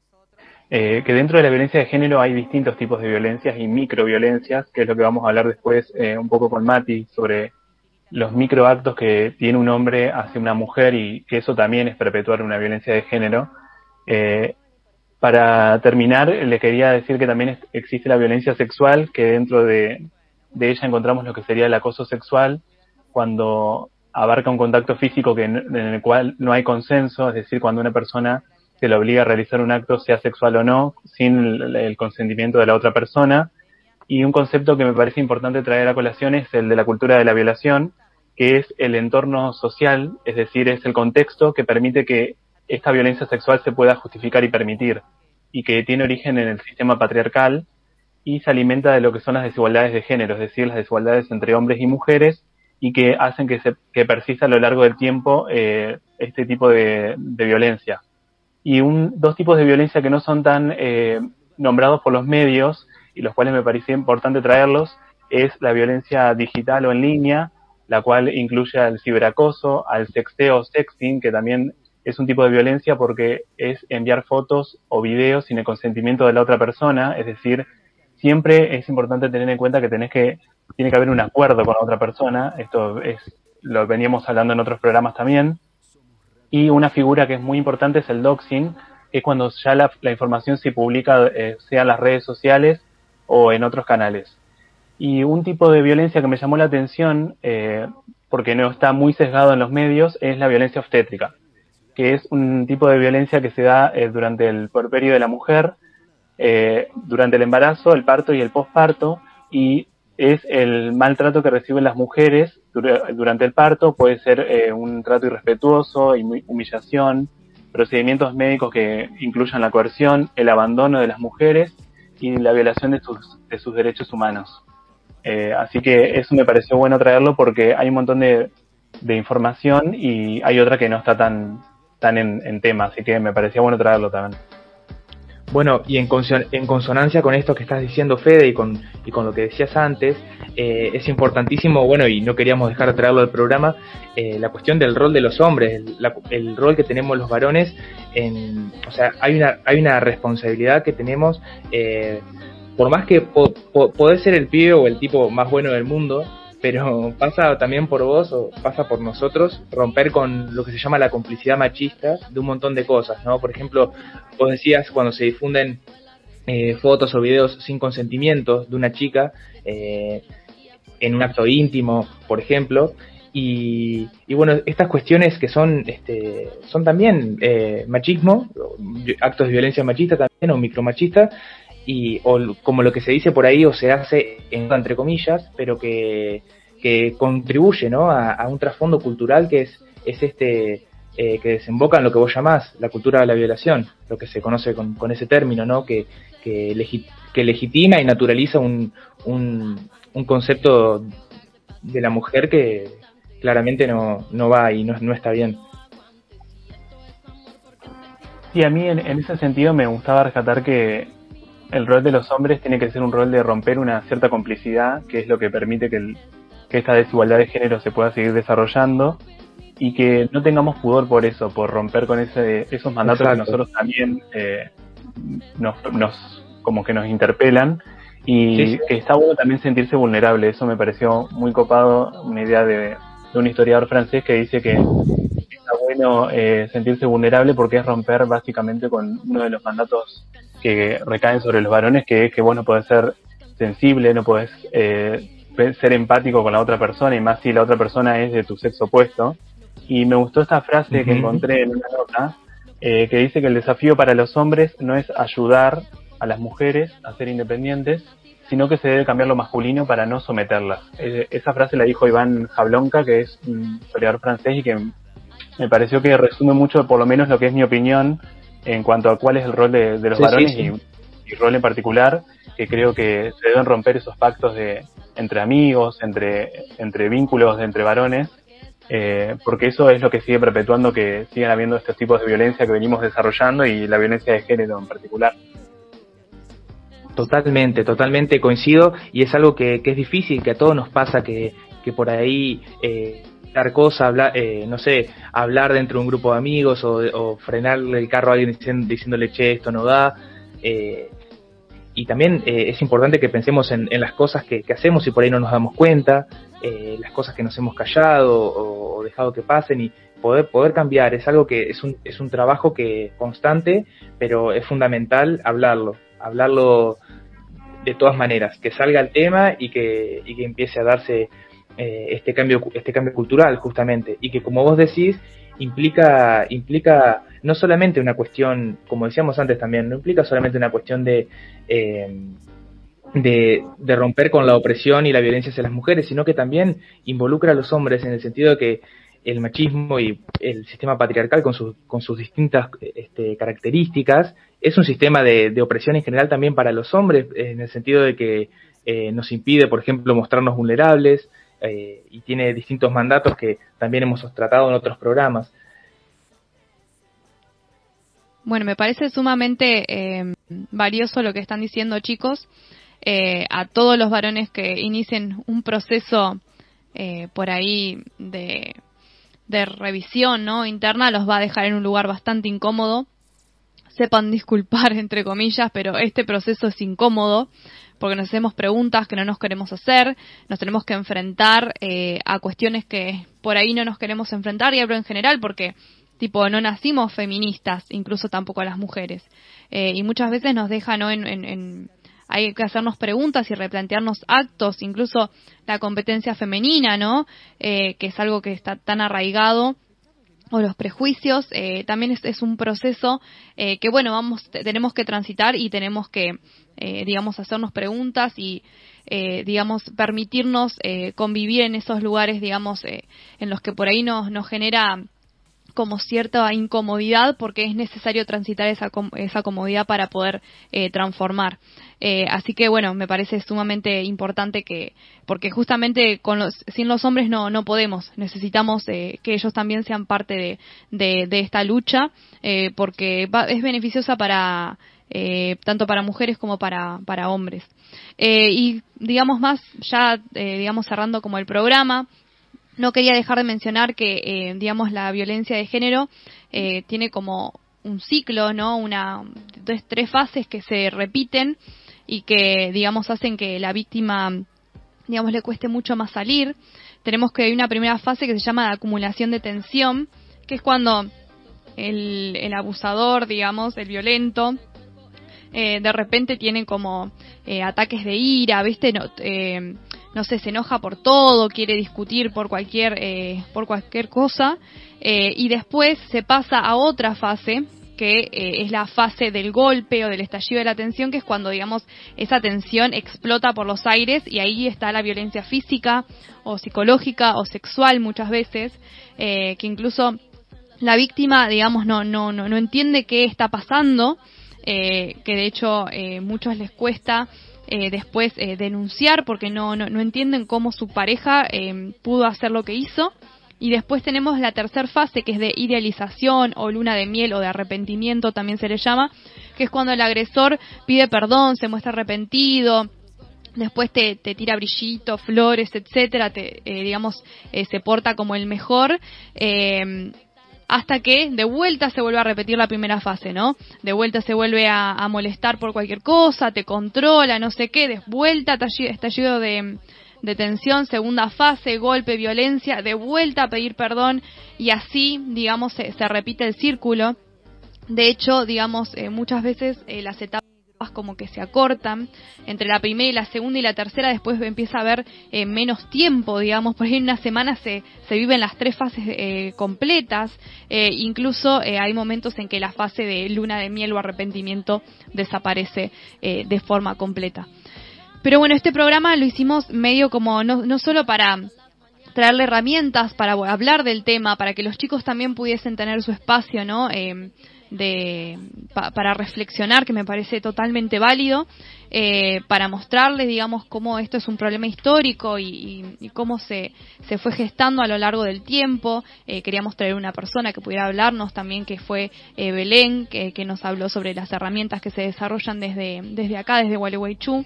eh, que dentro de la violencia de género hay distintos tipos de violencias y microviolencias, que es lo que vamos a hablar después eh, un poco con Mati sobre los microactos que tiene un hombre hacia una mujer y que eso también es perpetuar una violencia de género. Eh, para terminar, le quería decir que también existe la violencia sexual, que dentro de, de, ella encontramos lo que sería el acoso sexual, cuando abarca un contacto físico que, en el cual no hay consenso, es decir, cuando una persona se le obliga a realizar un acto, sea sexual o no, sin el, consentimiento de la otra persona. Y un concepto que me parece importante traer a colación es el de la cultura de la violación, que es el entorno social, es decir, es el contexto que permite que esta violencia sexual se pueda justificar y permitir, y que tiene origen en el sistema patriarcal y se alimenta de lo que son las desigualdades de género, es decir, las desigualdades entre hombres y mujeres, y que hacen que, se, que persista a lo largo del tiempo eh, este tipo de violencia y un, dos tipos de violencia que no son tan eh, nombrados por los medios y los cuales me parecía importante traerlos es la violencia digital o en línea, la cual incluye al ciberacoso, al sexteo o sexting, que también es un tipo de violencia porque es enviar fotos o videos sin el consentimiento de la otra persona, es decir, siempre es importante tener en cuenta que tenés que tiene que haber un acuerdo con la otra persona, esto es lo veníamos hablando en otros programas también, y una figura que es muy importante es el doxing, que es cuando ya la, información se publica, eh, sea en las redes sociales o en otros canales. Y un tipo de violencia que me llamó la atención, eh, porque no está muy sesgado en los medios, es la violencia obstétrica, que es un tipo de violencia que se da eh, durante el porperio de la mujer, durante el embarazo, el parto y el posparto, es el maltrato que reciben las mujeres durante el parto, puede ser eh, un trato irrespetuoso, humillación, procedimientos médicos que incluyan la coerción, el abandono de las mujeres y la violación de sus, de sus derechos humanos. Eh, así que eso me pareció bueno traerlo porque hay un montón de, información y hay otra que no está tan, tan en, en tema, así que me parecía bueno traerlo también. Bueno, y en, consonancia con esto que estás diciendo, Fede, y con, y con lo que decías antes, eh, es importantísimo, bueno, y no queríamos dejar de traerlo al programa, eh, la cuestión del rol de los hombres, el, rol que tenemos los varones, en, o sea, hay una, hay una responsabilidad que tenemos, eh, por más que poder ser el pibe o el tipo más bueno del mundo, pero pasa también por vos o pasa por nosotros romper con lo que se llama la complicidad machista de un montón de cosas, ¿no? Por ejemplo, vos decías cuando se difunden eh, fotos o videos sin consentimiento de una chica eh, en un acto íntimo, por ejemplo, y, bueno, estas cuestiones que son este, son también eh, machismo, actos de violencia machista también o micromachista, y o como lo que se dice por ahí o se hace entre comillas, pero que, que contribuye ¿no? a, un trasfondo cultural que es, es este eh, que desemboca en lo que vos llamás la cultura de la violación, lo que se conoce con, con ese término, ¿no? que, que, que legitima y naturaliza un, un, un concepto de la mujer que claramente no, no va y no, no está bien. Sí, a mí en, ese sentido me gustaba rescatar que el rol de los hombres tiene que ser un rol de romper una cierta complicidad, que es lo que permite que, esta desigualdad de género se pueda seguir desarrollando y que no tengamos pudor por eso, por romper con ese, esos mandatos que nosotros también eh, nos, como que nos interpelan y que está bueno también sentirse vulnerable. Eso me pareció muy copado, una idea de, de un historiador francés que dice que está bueno eh, sentirse vulnerable porque es romper básicamente con uno de los mandatos que recaen sobre los varones, que es que vos no podés ser sensible, no podés eh, ser empático con la otra persona, y más si la otra persona es de tu sexo opuesto. Y me gustó esta frase que encontré en una nota, eh, que dice que el desafío para los hombres no es ayudar a las mujeres a ser independientes, sino que se debe cambiar lo masculino para no someterlas. esa frase la dijo Iván Jablonka, que es un historiador francés y que me pareció que resume mucho, por lo menos lo que es mi opinión, en cuanto a cuál es el rol de, los varones Y, mi rol en particular, que creo que se deben romper esos pactos de entre amigos, entre, entre vínculos entre varones, eh, porque eso es lo que sigue perpetuando que sigan habiendo estos tipos de violencia que venimos desarrollando y la violencia de género en particular. Totalmente, totalmente coincido y es algo que, es difícil, que a todos nos pasa, que, que por ahí eh, dar cosas, eh, no sé, hablar dentro de un grupo de amigos o, frenarle el carro a alguien diciéndole, che, esto no da. Eh, y también eh, es importante que pensemos en, las cosas que, hacemos y por ahí no nos damos cuenta, las cosas que nos hemos callado o, dejado que pasen y poder, poder cambiar. Es algo que es un, es un trabajo que constante, pero es fundamental hablarlo, hablarlo de todas maneras, que salga el tema y que, y que empiece a darse eh, este cambio este cambio cultural justamente y que como vos decís implica implica no solamente una cuestión como decíamos antes también no implica solamente una cuestión de eh, de, romper con la opresión y la violencia hacia las mujeres, sino que también involucra a los hombres en el sentido de que el machismo y el sistema patriarcal con, sus con sus distintas este, características es un sistema de, de, opresión en general también para los hombres, en el sentido de que eh, nos impide, por ejemplo, mostrarnos vulnerables, eh, y tiene distintos mandatos que también hemos tratado en otros programas. Bueno, me parece sumamente eh, valioso lo que están diciendo chicos. Eh, a todos los varones que inicien un proceso por ahí de, de revisión ¿no? interna los va a dejar en un lugar bastante incómodo. Sepan disculpar, entre comillas, pero este proceso es incómodo porque nos hacemos preguntas que no nos queremos hacer, nos tenemos que enfrentar eh, a cuestiones que por ahí no nos queremos enfrentar y hablo en general porque tipo no nacimos feministas, incluso tampoco a las mujeres eh, y muchas veces nos deja ¿no? en, hay que hacernos preguntas y replantearnos actos, incluso la competencia femenina, ¿no? Eh, que es algo que está tan arraigado o los prejuicios eh, también es, un proceso eh, que bueno vamos tenemos que transitar y tenemos que eh, digamos hacernos preguntas y digamos permitirnos convivir en esos lugares digamos en los que por ahí nos nos genera como cierta incomodidad porque es necesario transitar esa, esa comodidad para poder eh, transformar. Eh, así que bueno, me parece sumamente importante que, porque justamente con los, sin los hombres no, no podemos, necesitamos eh, que ellos también sean parte de, de, esta lucha, porque es beneficiosa para, tanto para mujeres como para, para hombres. y digamos más, ya digamos cerrando como el programa, no quería dejar de mencionar que, eh, digamos, la violencia de género eh, tiene como un ciclo, ¿no? Una, tres, fases que se repiten y que, digamos, hacen que la víctima, digamos, le cueste mucho más salir. Tenemos que hay una primera fase que se llama la acumulación de tensión, que es cuando el, el abusador, digamos, el violento, eh, de repente tiene como eh, ataques de ira, ¿viste? No, eh, no sé, se enoja por todo, quiere discutir por cualquier, eh, por cualquier cosa, eh, y después se pasa a otra fase, que eh, es la fase del golpe o del estallido de la tensión, que es cuando, digamos, esa tensión explota por los aires y ahí está la violencia física o psicológica o sexual muchas veces, que incluso la víctima, digamos, no, no, no, no entiende qué está pasando, que de hecho muchos les cuesta eh, después eh, denunciar porque no, no, entienden cómo su pareja eh, pudo hacer lo que hizo. Y después tenemos la tercera fase que es de idealización o luna de miel o de arrepentimiento también se le llama, que es cuando el agresor pide perdón, se muestra arrepentido, después te, te tira brillitos, flores, etcétera, te, digamos, se porta como el mejor hasta que de vuelta se vuelve a repetir la primera fase, ¿no? De vuelta se vuelve a, molestar por cualquier cosa, te controla, no sé qué, de vuelta estallido de, de tensión, segunda fase, golpe, violencia, de vuelta a pedir perdón y así, digamos, se, se repite el círculo. De hecho, digamos, eh, muchas veces eh, las etapas como que se acortan entre la primera y la segunda y la tercera después empieza a haber eh, menos tiempo digamos. Por en una semana se, se viven las tres fases eh, completas. Eh, incluso hay momentos en que la fase de luna de miel o arrepentimiento desaparece de forma completa. Pero bueno este programa lo hicimos medio como no, no solo para traerle herramientas para hablar del tema para que los chicos también pudiesen tener su espacio no de para reflexionar que me parece totalmente válido eh, para mostrarles digamos cómo esto es un problema histórico y, cómo se, se fue gestando a lo largo del tiempo. Eh, queríamos traer una persona que pudiera hablarnos también que fue eh, Belén que, que, nos habló sobre las herramientas que se desarrollan desde desde acá desde Gualeguaychú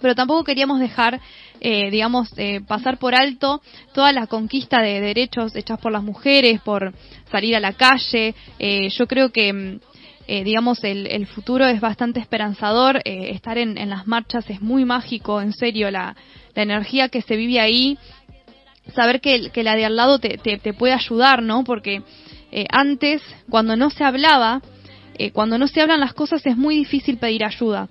pero tampoco queríamos dejar, eh, digamos, eh, pasar por alto toda la conquista de derechos hechas por las mujeres, por salir a la calle. Eh, yo creo que, mm, digamos, el, futuro es bastante esperanzador. estar en, las marchas es muy mágico, en serio, la, energía que se vive ahí. Saber que, que la de al lado te, te, te puede ayudar, ¿no? Porque antes, cuando no se hablaba, cuando no se hablan las cosas es muy difícil pedir ayuda.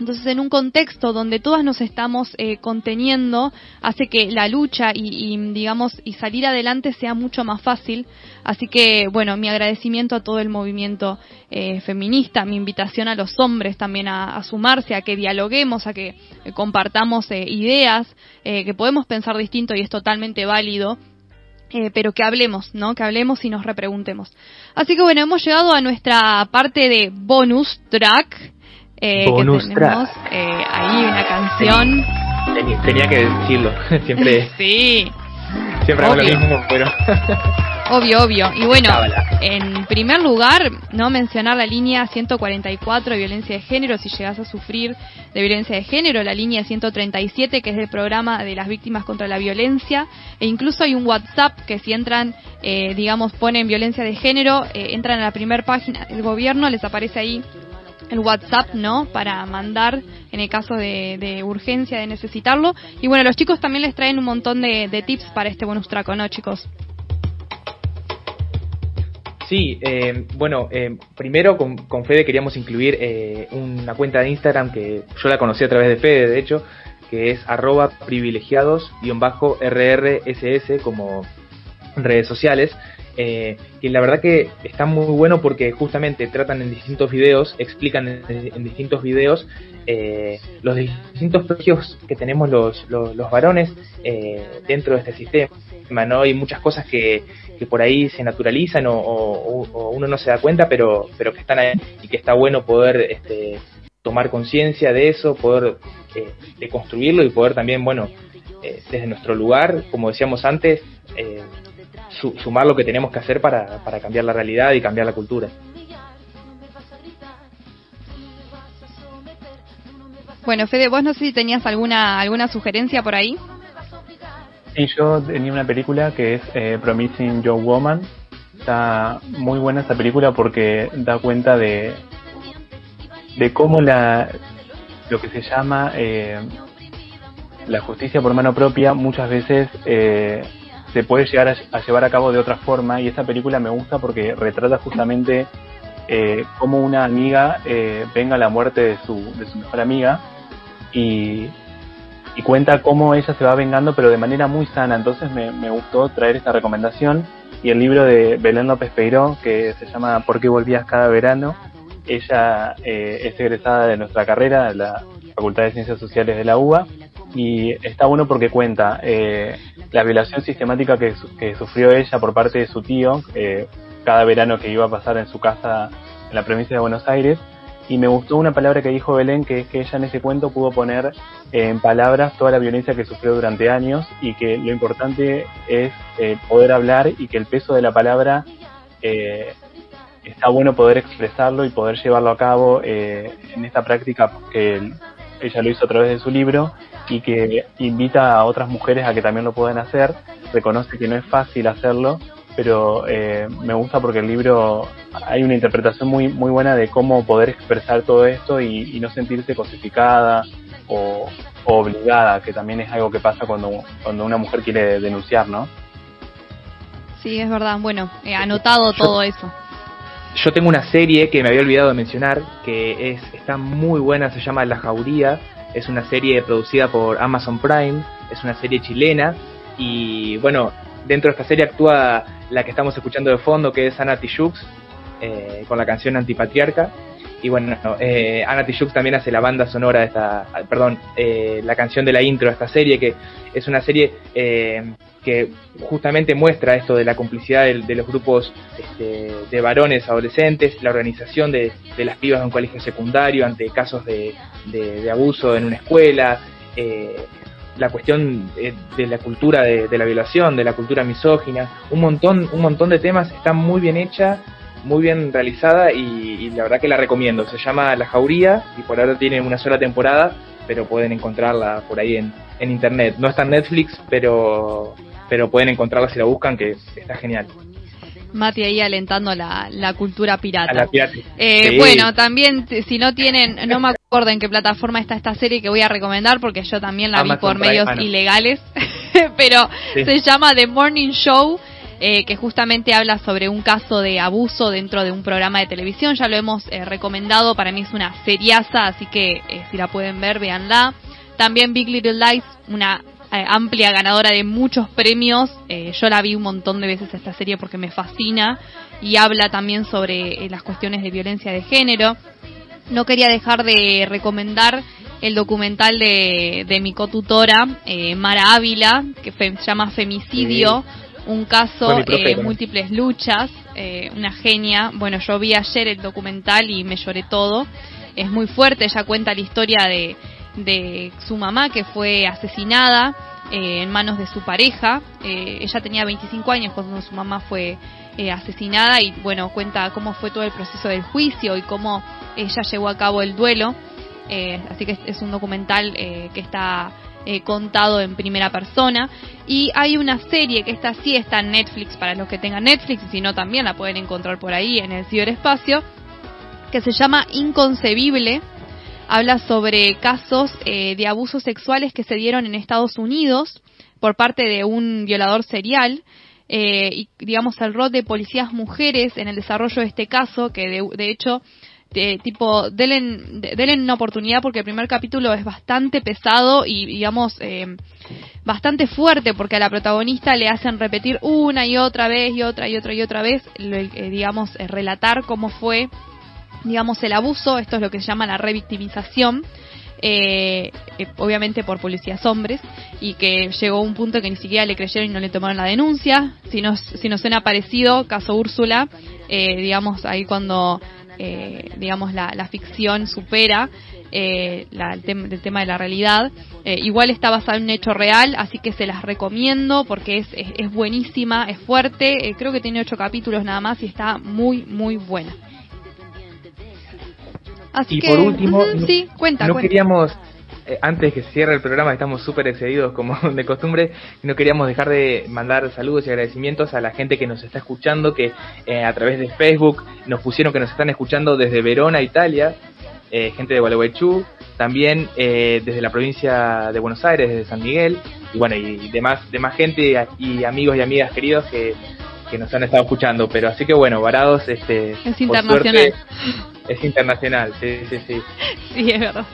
Entonces, en un contexto donde todas nos estamos eh, conteniendo, hace que la lucha y, digamos, y salir adelante sea mucho más fácil. Así que, bueno, mi agradecimiento a todo el movimiento eh, feminista, mi invitación a los hombres también a, sumarse, a que dialoguemos, a que eh, compartamos ideas, que podemos pensar distinto y es totalmente válido. pero que hablemos, ¿no? Que hablemos y nos repreguntemos. Así que bueno, hemos llegado a nuestra parte de bonus track eh, que tenemos eh, ahí una canción. Tenía, que decirlo, siempre. sí. Siempre hago lo mismo, pero. obvio, obvio. Y bueno, en primer lugar, no mencionar la línea 144 de violencia de género si llegas a sufrir de violencia de género, la línea 137 que es el programa de las víctimas contra la violencia, e incluso hay un WhatsApp que si entran, eh, digamos, ponen violencia de género, eh, entran a la primera página del gobierno, les aparece ahí el WhatsApp, ¿no? Para mandar en el caso de, urgencia, de necesitarlo. Y bueno, los chicos también les traen un montón de, tips para este bonus traco, ¿no, chicos? Sí, eh, bueno, eh, primero con, con, Fede queríamos incluir eh, una cuenta de Instagram que yo la conocí a través de Fede, de hecho, que es arroba privilegiados-rrss como redes sociales eh, que la verdad que está muy bueno porque justamente tratan en distintos videos, explican en, distintos videos eh, los distintos precios que tenemos los, los, varones eh, dentro de este sistema, ¿no? Hay muchas cosas que, que por ahí se naturalizan o, uno no se da cuenta, pero, pero que están ahí y que está bueno poder este, tomar conciencia de eso, poder eh, deconstruirlo y poder también, bueno, eh, desde nuestro lugar, como decíamos antes, eh, sumar lo que tenemos que hacer para, para cambiar la realidad y cambiar la cultura. Bueno, Fede, vos no sé si tenías alguna alguna sugerencia por ahí. Sí, yo tenía una película que es eh, Promising Young Woman. Está muy buena esa película porque da cuenta de de cómo la lo que se llama eh, la justicia por mano propia muchas veces eh, se puede llegar a, llevar a cabo de otra forma y esta película me gusta porque retrata justamente eh, cómo una amiga eh, venga a la muerte de su, de su mejor amiga y, y, cuenta cómo ella se va vengando pero de manera muy sana. Entonces me, me gustó traer esta recomendación. Y el libro de Belén López Peiró que se llama ¿Por qué volvías cada verano? ella eh, es egresada de nuestra carrera de la Facultad de Ciencias Sociales de la UBA y está bueno porque cuenta eh, la violación sistemática que, sufrió ella por parte de su tío eh, cada verano que iba a pasar en su casa en la provincia de Buenos Aires. Y me gustó una palabra que dijo Belén, que es que ella en ese cuento pudo poner en palabras toda la violencia que sufrió durante años y que lo importante es eh, poder hablar y que el peso de la palabra está bueno poder expresarlo y poder llevarlo a cabo en esta práctica que ella lo hizo a través de su libro y que invita a otras mujeres a que también lo puedan hacer, reconoce que no es fácil hacerlo pero eh, me gusta porque el libro hay una interpretación muy muy buena de cómo poder expresar todo esto y, no sentirse cosificada o, obligada, que también es algo que pasa cuando, cuando una mujer quiere denunciar, ¿no? Sí, es verdad. Bueno, he anotado todo eso. Yo tengo una serie que me había olvidado de mencionar, que es está muy buena, se llama La Jauría. Es una serie producida por Amazon Prime, es una serie chilena y bueno, dentro de esta serie actúa la que estamos escuchando de fondo, que es Ana Tijoux, eh, con la canción Antipatriarca. Y bueno, eh, Ana Tijoux también hace la banda sonora de esta, perdón, eh, la canción de la intro de esta serie, que es una serie eh, que justamente muestra esto de la complicidad de, los grupos este, de varones adolescentes, la organización de, las pibas de un colegio secundario ante casos de, de abuso en una escuela, eh, la cuestión eh, de, la cultura de, la violación, de la cultura misógina, un montón, un montón de temas, está muy bien hecha, muy bien realizada y, la verdad que la recomiendo. Se llama La Jauría y por ahora tiene una sola temporada, pero pueden encontrarla por ahí en, en internet. No está en Netflix, pero, pero pueden encontrarla si la buscan, que está genial. Mati ahí alentando la, la cultura pirata. Eh, bueno, también si no tienen, no me acuerdo en qué plataforma está esta serie que voy a recomendar porque yo también la vi por medios ilegales, pero se llama The Morning Show. Eh, que justamente habla sobre un caso de abuso dentro de un programa de televisión. Ya lo hemos eh, recomendado, para mí es una seriaza, así que si la pueden ver, véanla. También Big Little Lies, una eh, amplia ganadora de muchos premios. Eh, yo la vi un montón de veces esta serie porque me fascina y habla también sobre eh, las cuestiones de violencia de género. No quería dejar de recomendar el documental de, de mi cotutora, Mara Ávila, que se llama Femicidio, un caso, múltiples luchas, una genia. Bueno, yo vi ayer el documental y me lloré todo. Es muy fuerte, ella cuenta la historia de, de su mamá que fue asesinada eh, en manos de su pareja. Eh, ella tenía 25 años cuando su mamá fue eh, asesinada y bueno, cuenta cómo fue todo el proceso del juicio y cómo ella llevó a cabo el duelo. así que es, un documental que está contado en primera persona. Y hay una serie que esta sí está en Netflix para los que tengan Netflix, y si no también la pueden encontrar por ahí en el ciberespacio, que se llama Inconcebible habla sobre casos eh, de abusos sexuales que se dieron en Estados Unidos por parte de un violador serial. Eh, y digamos el rol de policías mujeres en el desarrollo de este caso, que de, hecho de, tipo, denle, una oportunidad porque el primer capítulo es bastante pesado y, digamos, eh, bastante fuerte porque a la protagonista le hacen repetir una y otra vez y otra y otra y otra vez, digamos, relatar cómo fue digamos, el abuso, esto es lo que se llama la revictimización, eh, eh, obviamente por policías hombres, y que llegó un punto que ni siquiera le creyeron y no le tomaron la denuncia. Si nos, si nos suena parecido, caso Úrsula, eh, digamos, ahí cuando, digamos, la, la, ficción supera la, el, tema de la realidad. igual está basado en un hecho real, así que se las recomiendo porque es, es, es buenísima, es fuerte, creo que tiene ocho capítulos nada más y está muy, muy buena. Y por último, no, queríamos, eh, antes que cierre el programa, estamos súper excedidos como de costumbre, no queríamos dejar de mandar saludos y agradecimientos a la gente que nos está escuchando, que eh, a través de Facebook nos pusieron que nos están escuchando desde Verona, Italia, eh, gente de Gualeguaychú, también desde la provincia de Buenos Aires, desde San Miguel, y bueno, y demás, demás gente y amigos y amigas queridos que que nos han estado escuchando, pero así que bueno, Varados, este, es internacional. es internacional, sí, sí, sí. Sí, es verdad.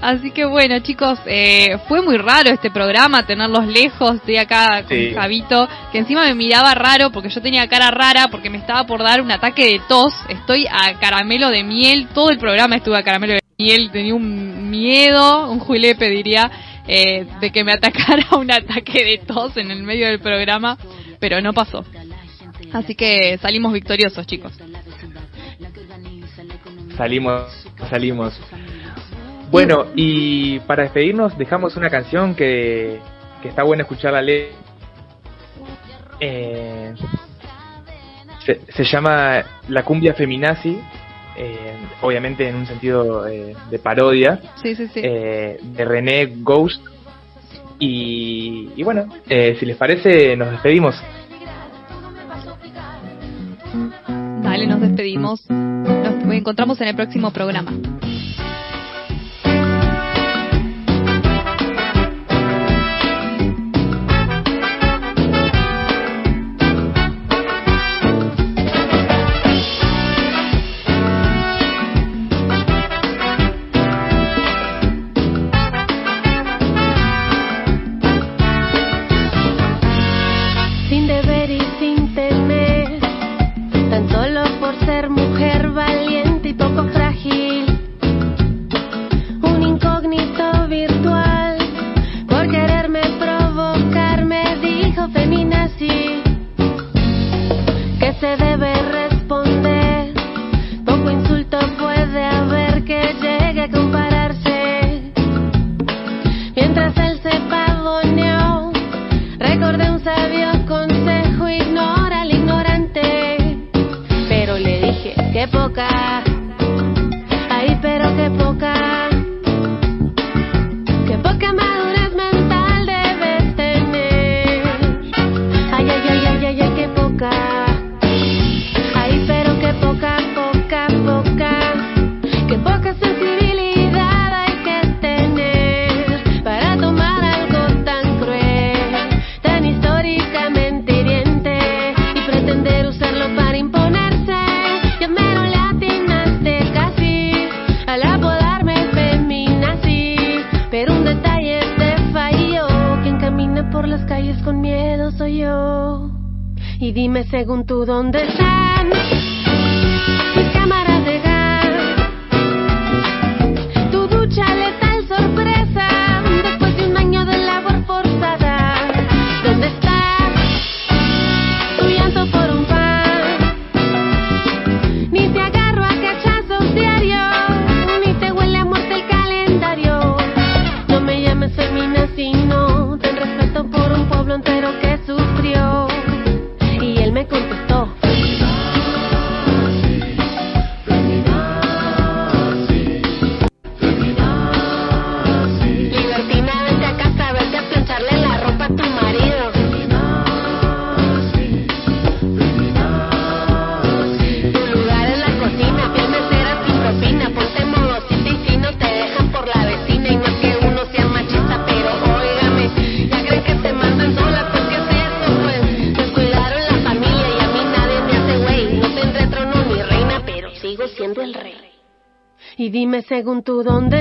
Así que bueno, chicos, eh, fue muy raro este programa, tenerlos lejos. de acá con Javito, que encima me miraba raro porque yo tenía cara rara porque me estaba por dar un ataque de tos. Estoy a caramelo de miel, todo el programa estuve a caramelo de miel. Tenía un miedo, un julepe diría, eh, de que me atacara un ataque de tos en el medio del programa pero no pasó. Así que salimos victoriosos, chicos. salimos, salimos. Bueno, y para despedirnos dejamos una canción que, que está buena escucharla leer. Eh, se, llama La cumbia feminazi, eh, obviamente en un sentido eh, de parodia, de René Ghost. Y, y bueno, si les parece, nos despedimos. Dale, nos despedimos. Nos encontramos en el próximo programa. Según tú dónde.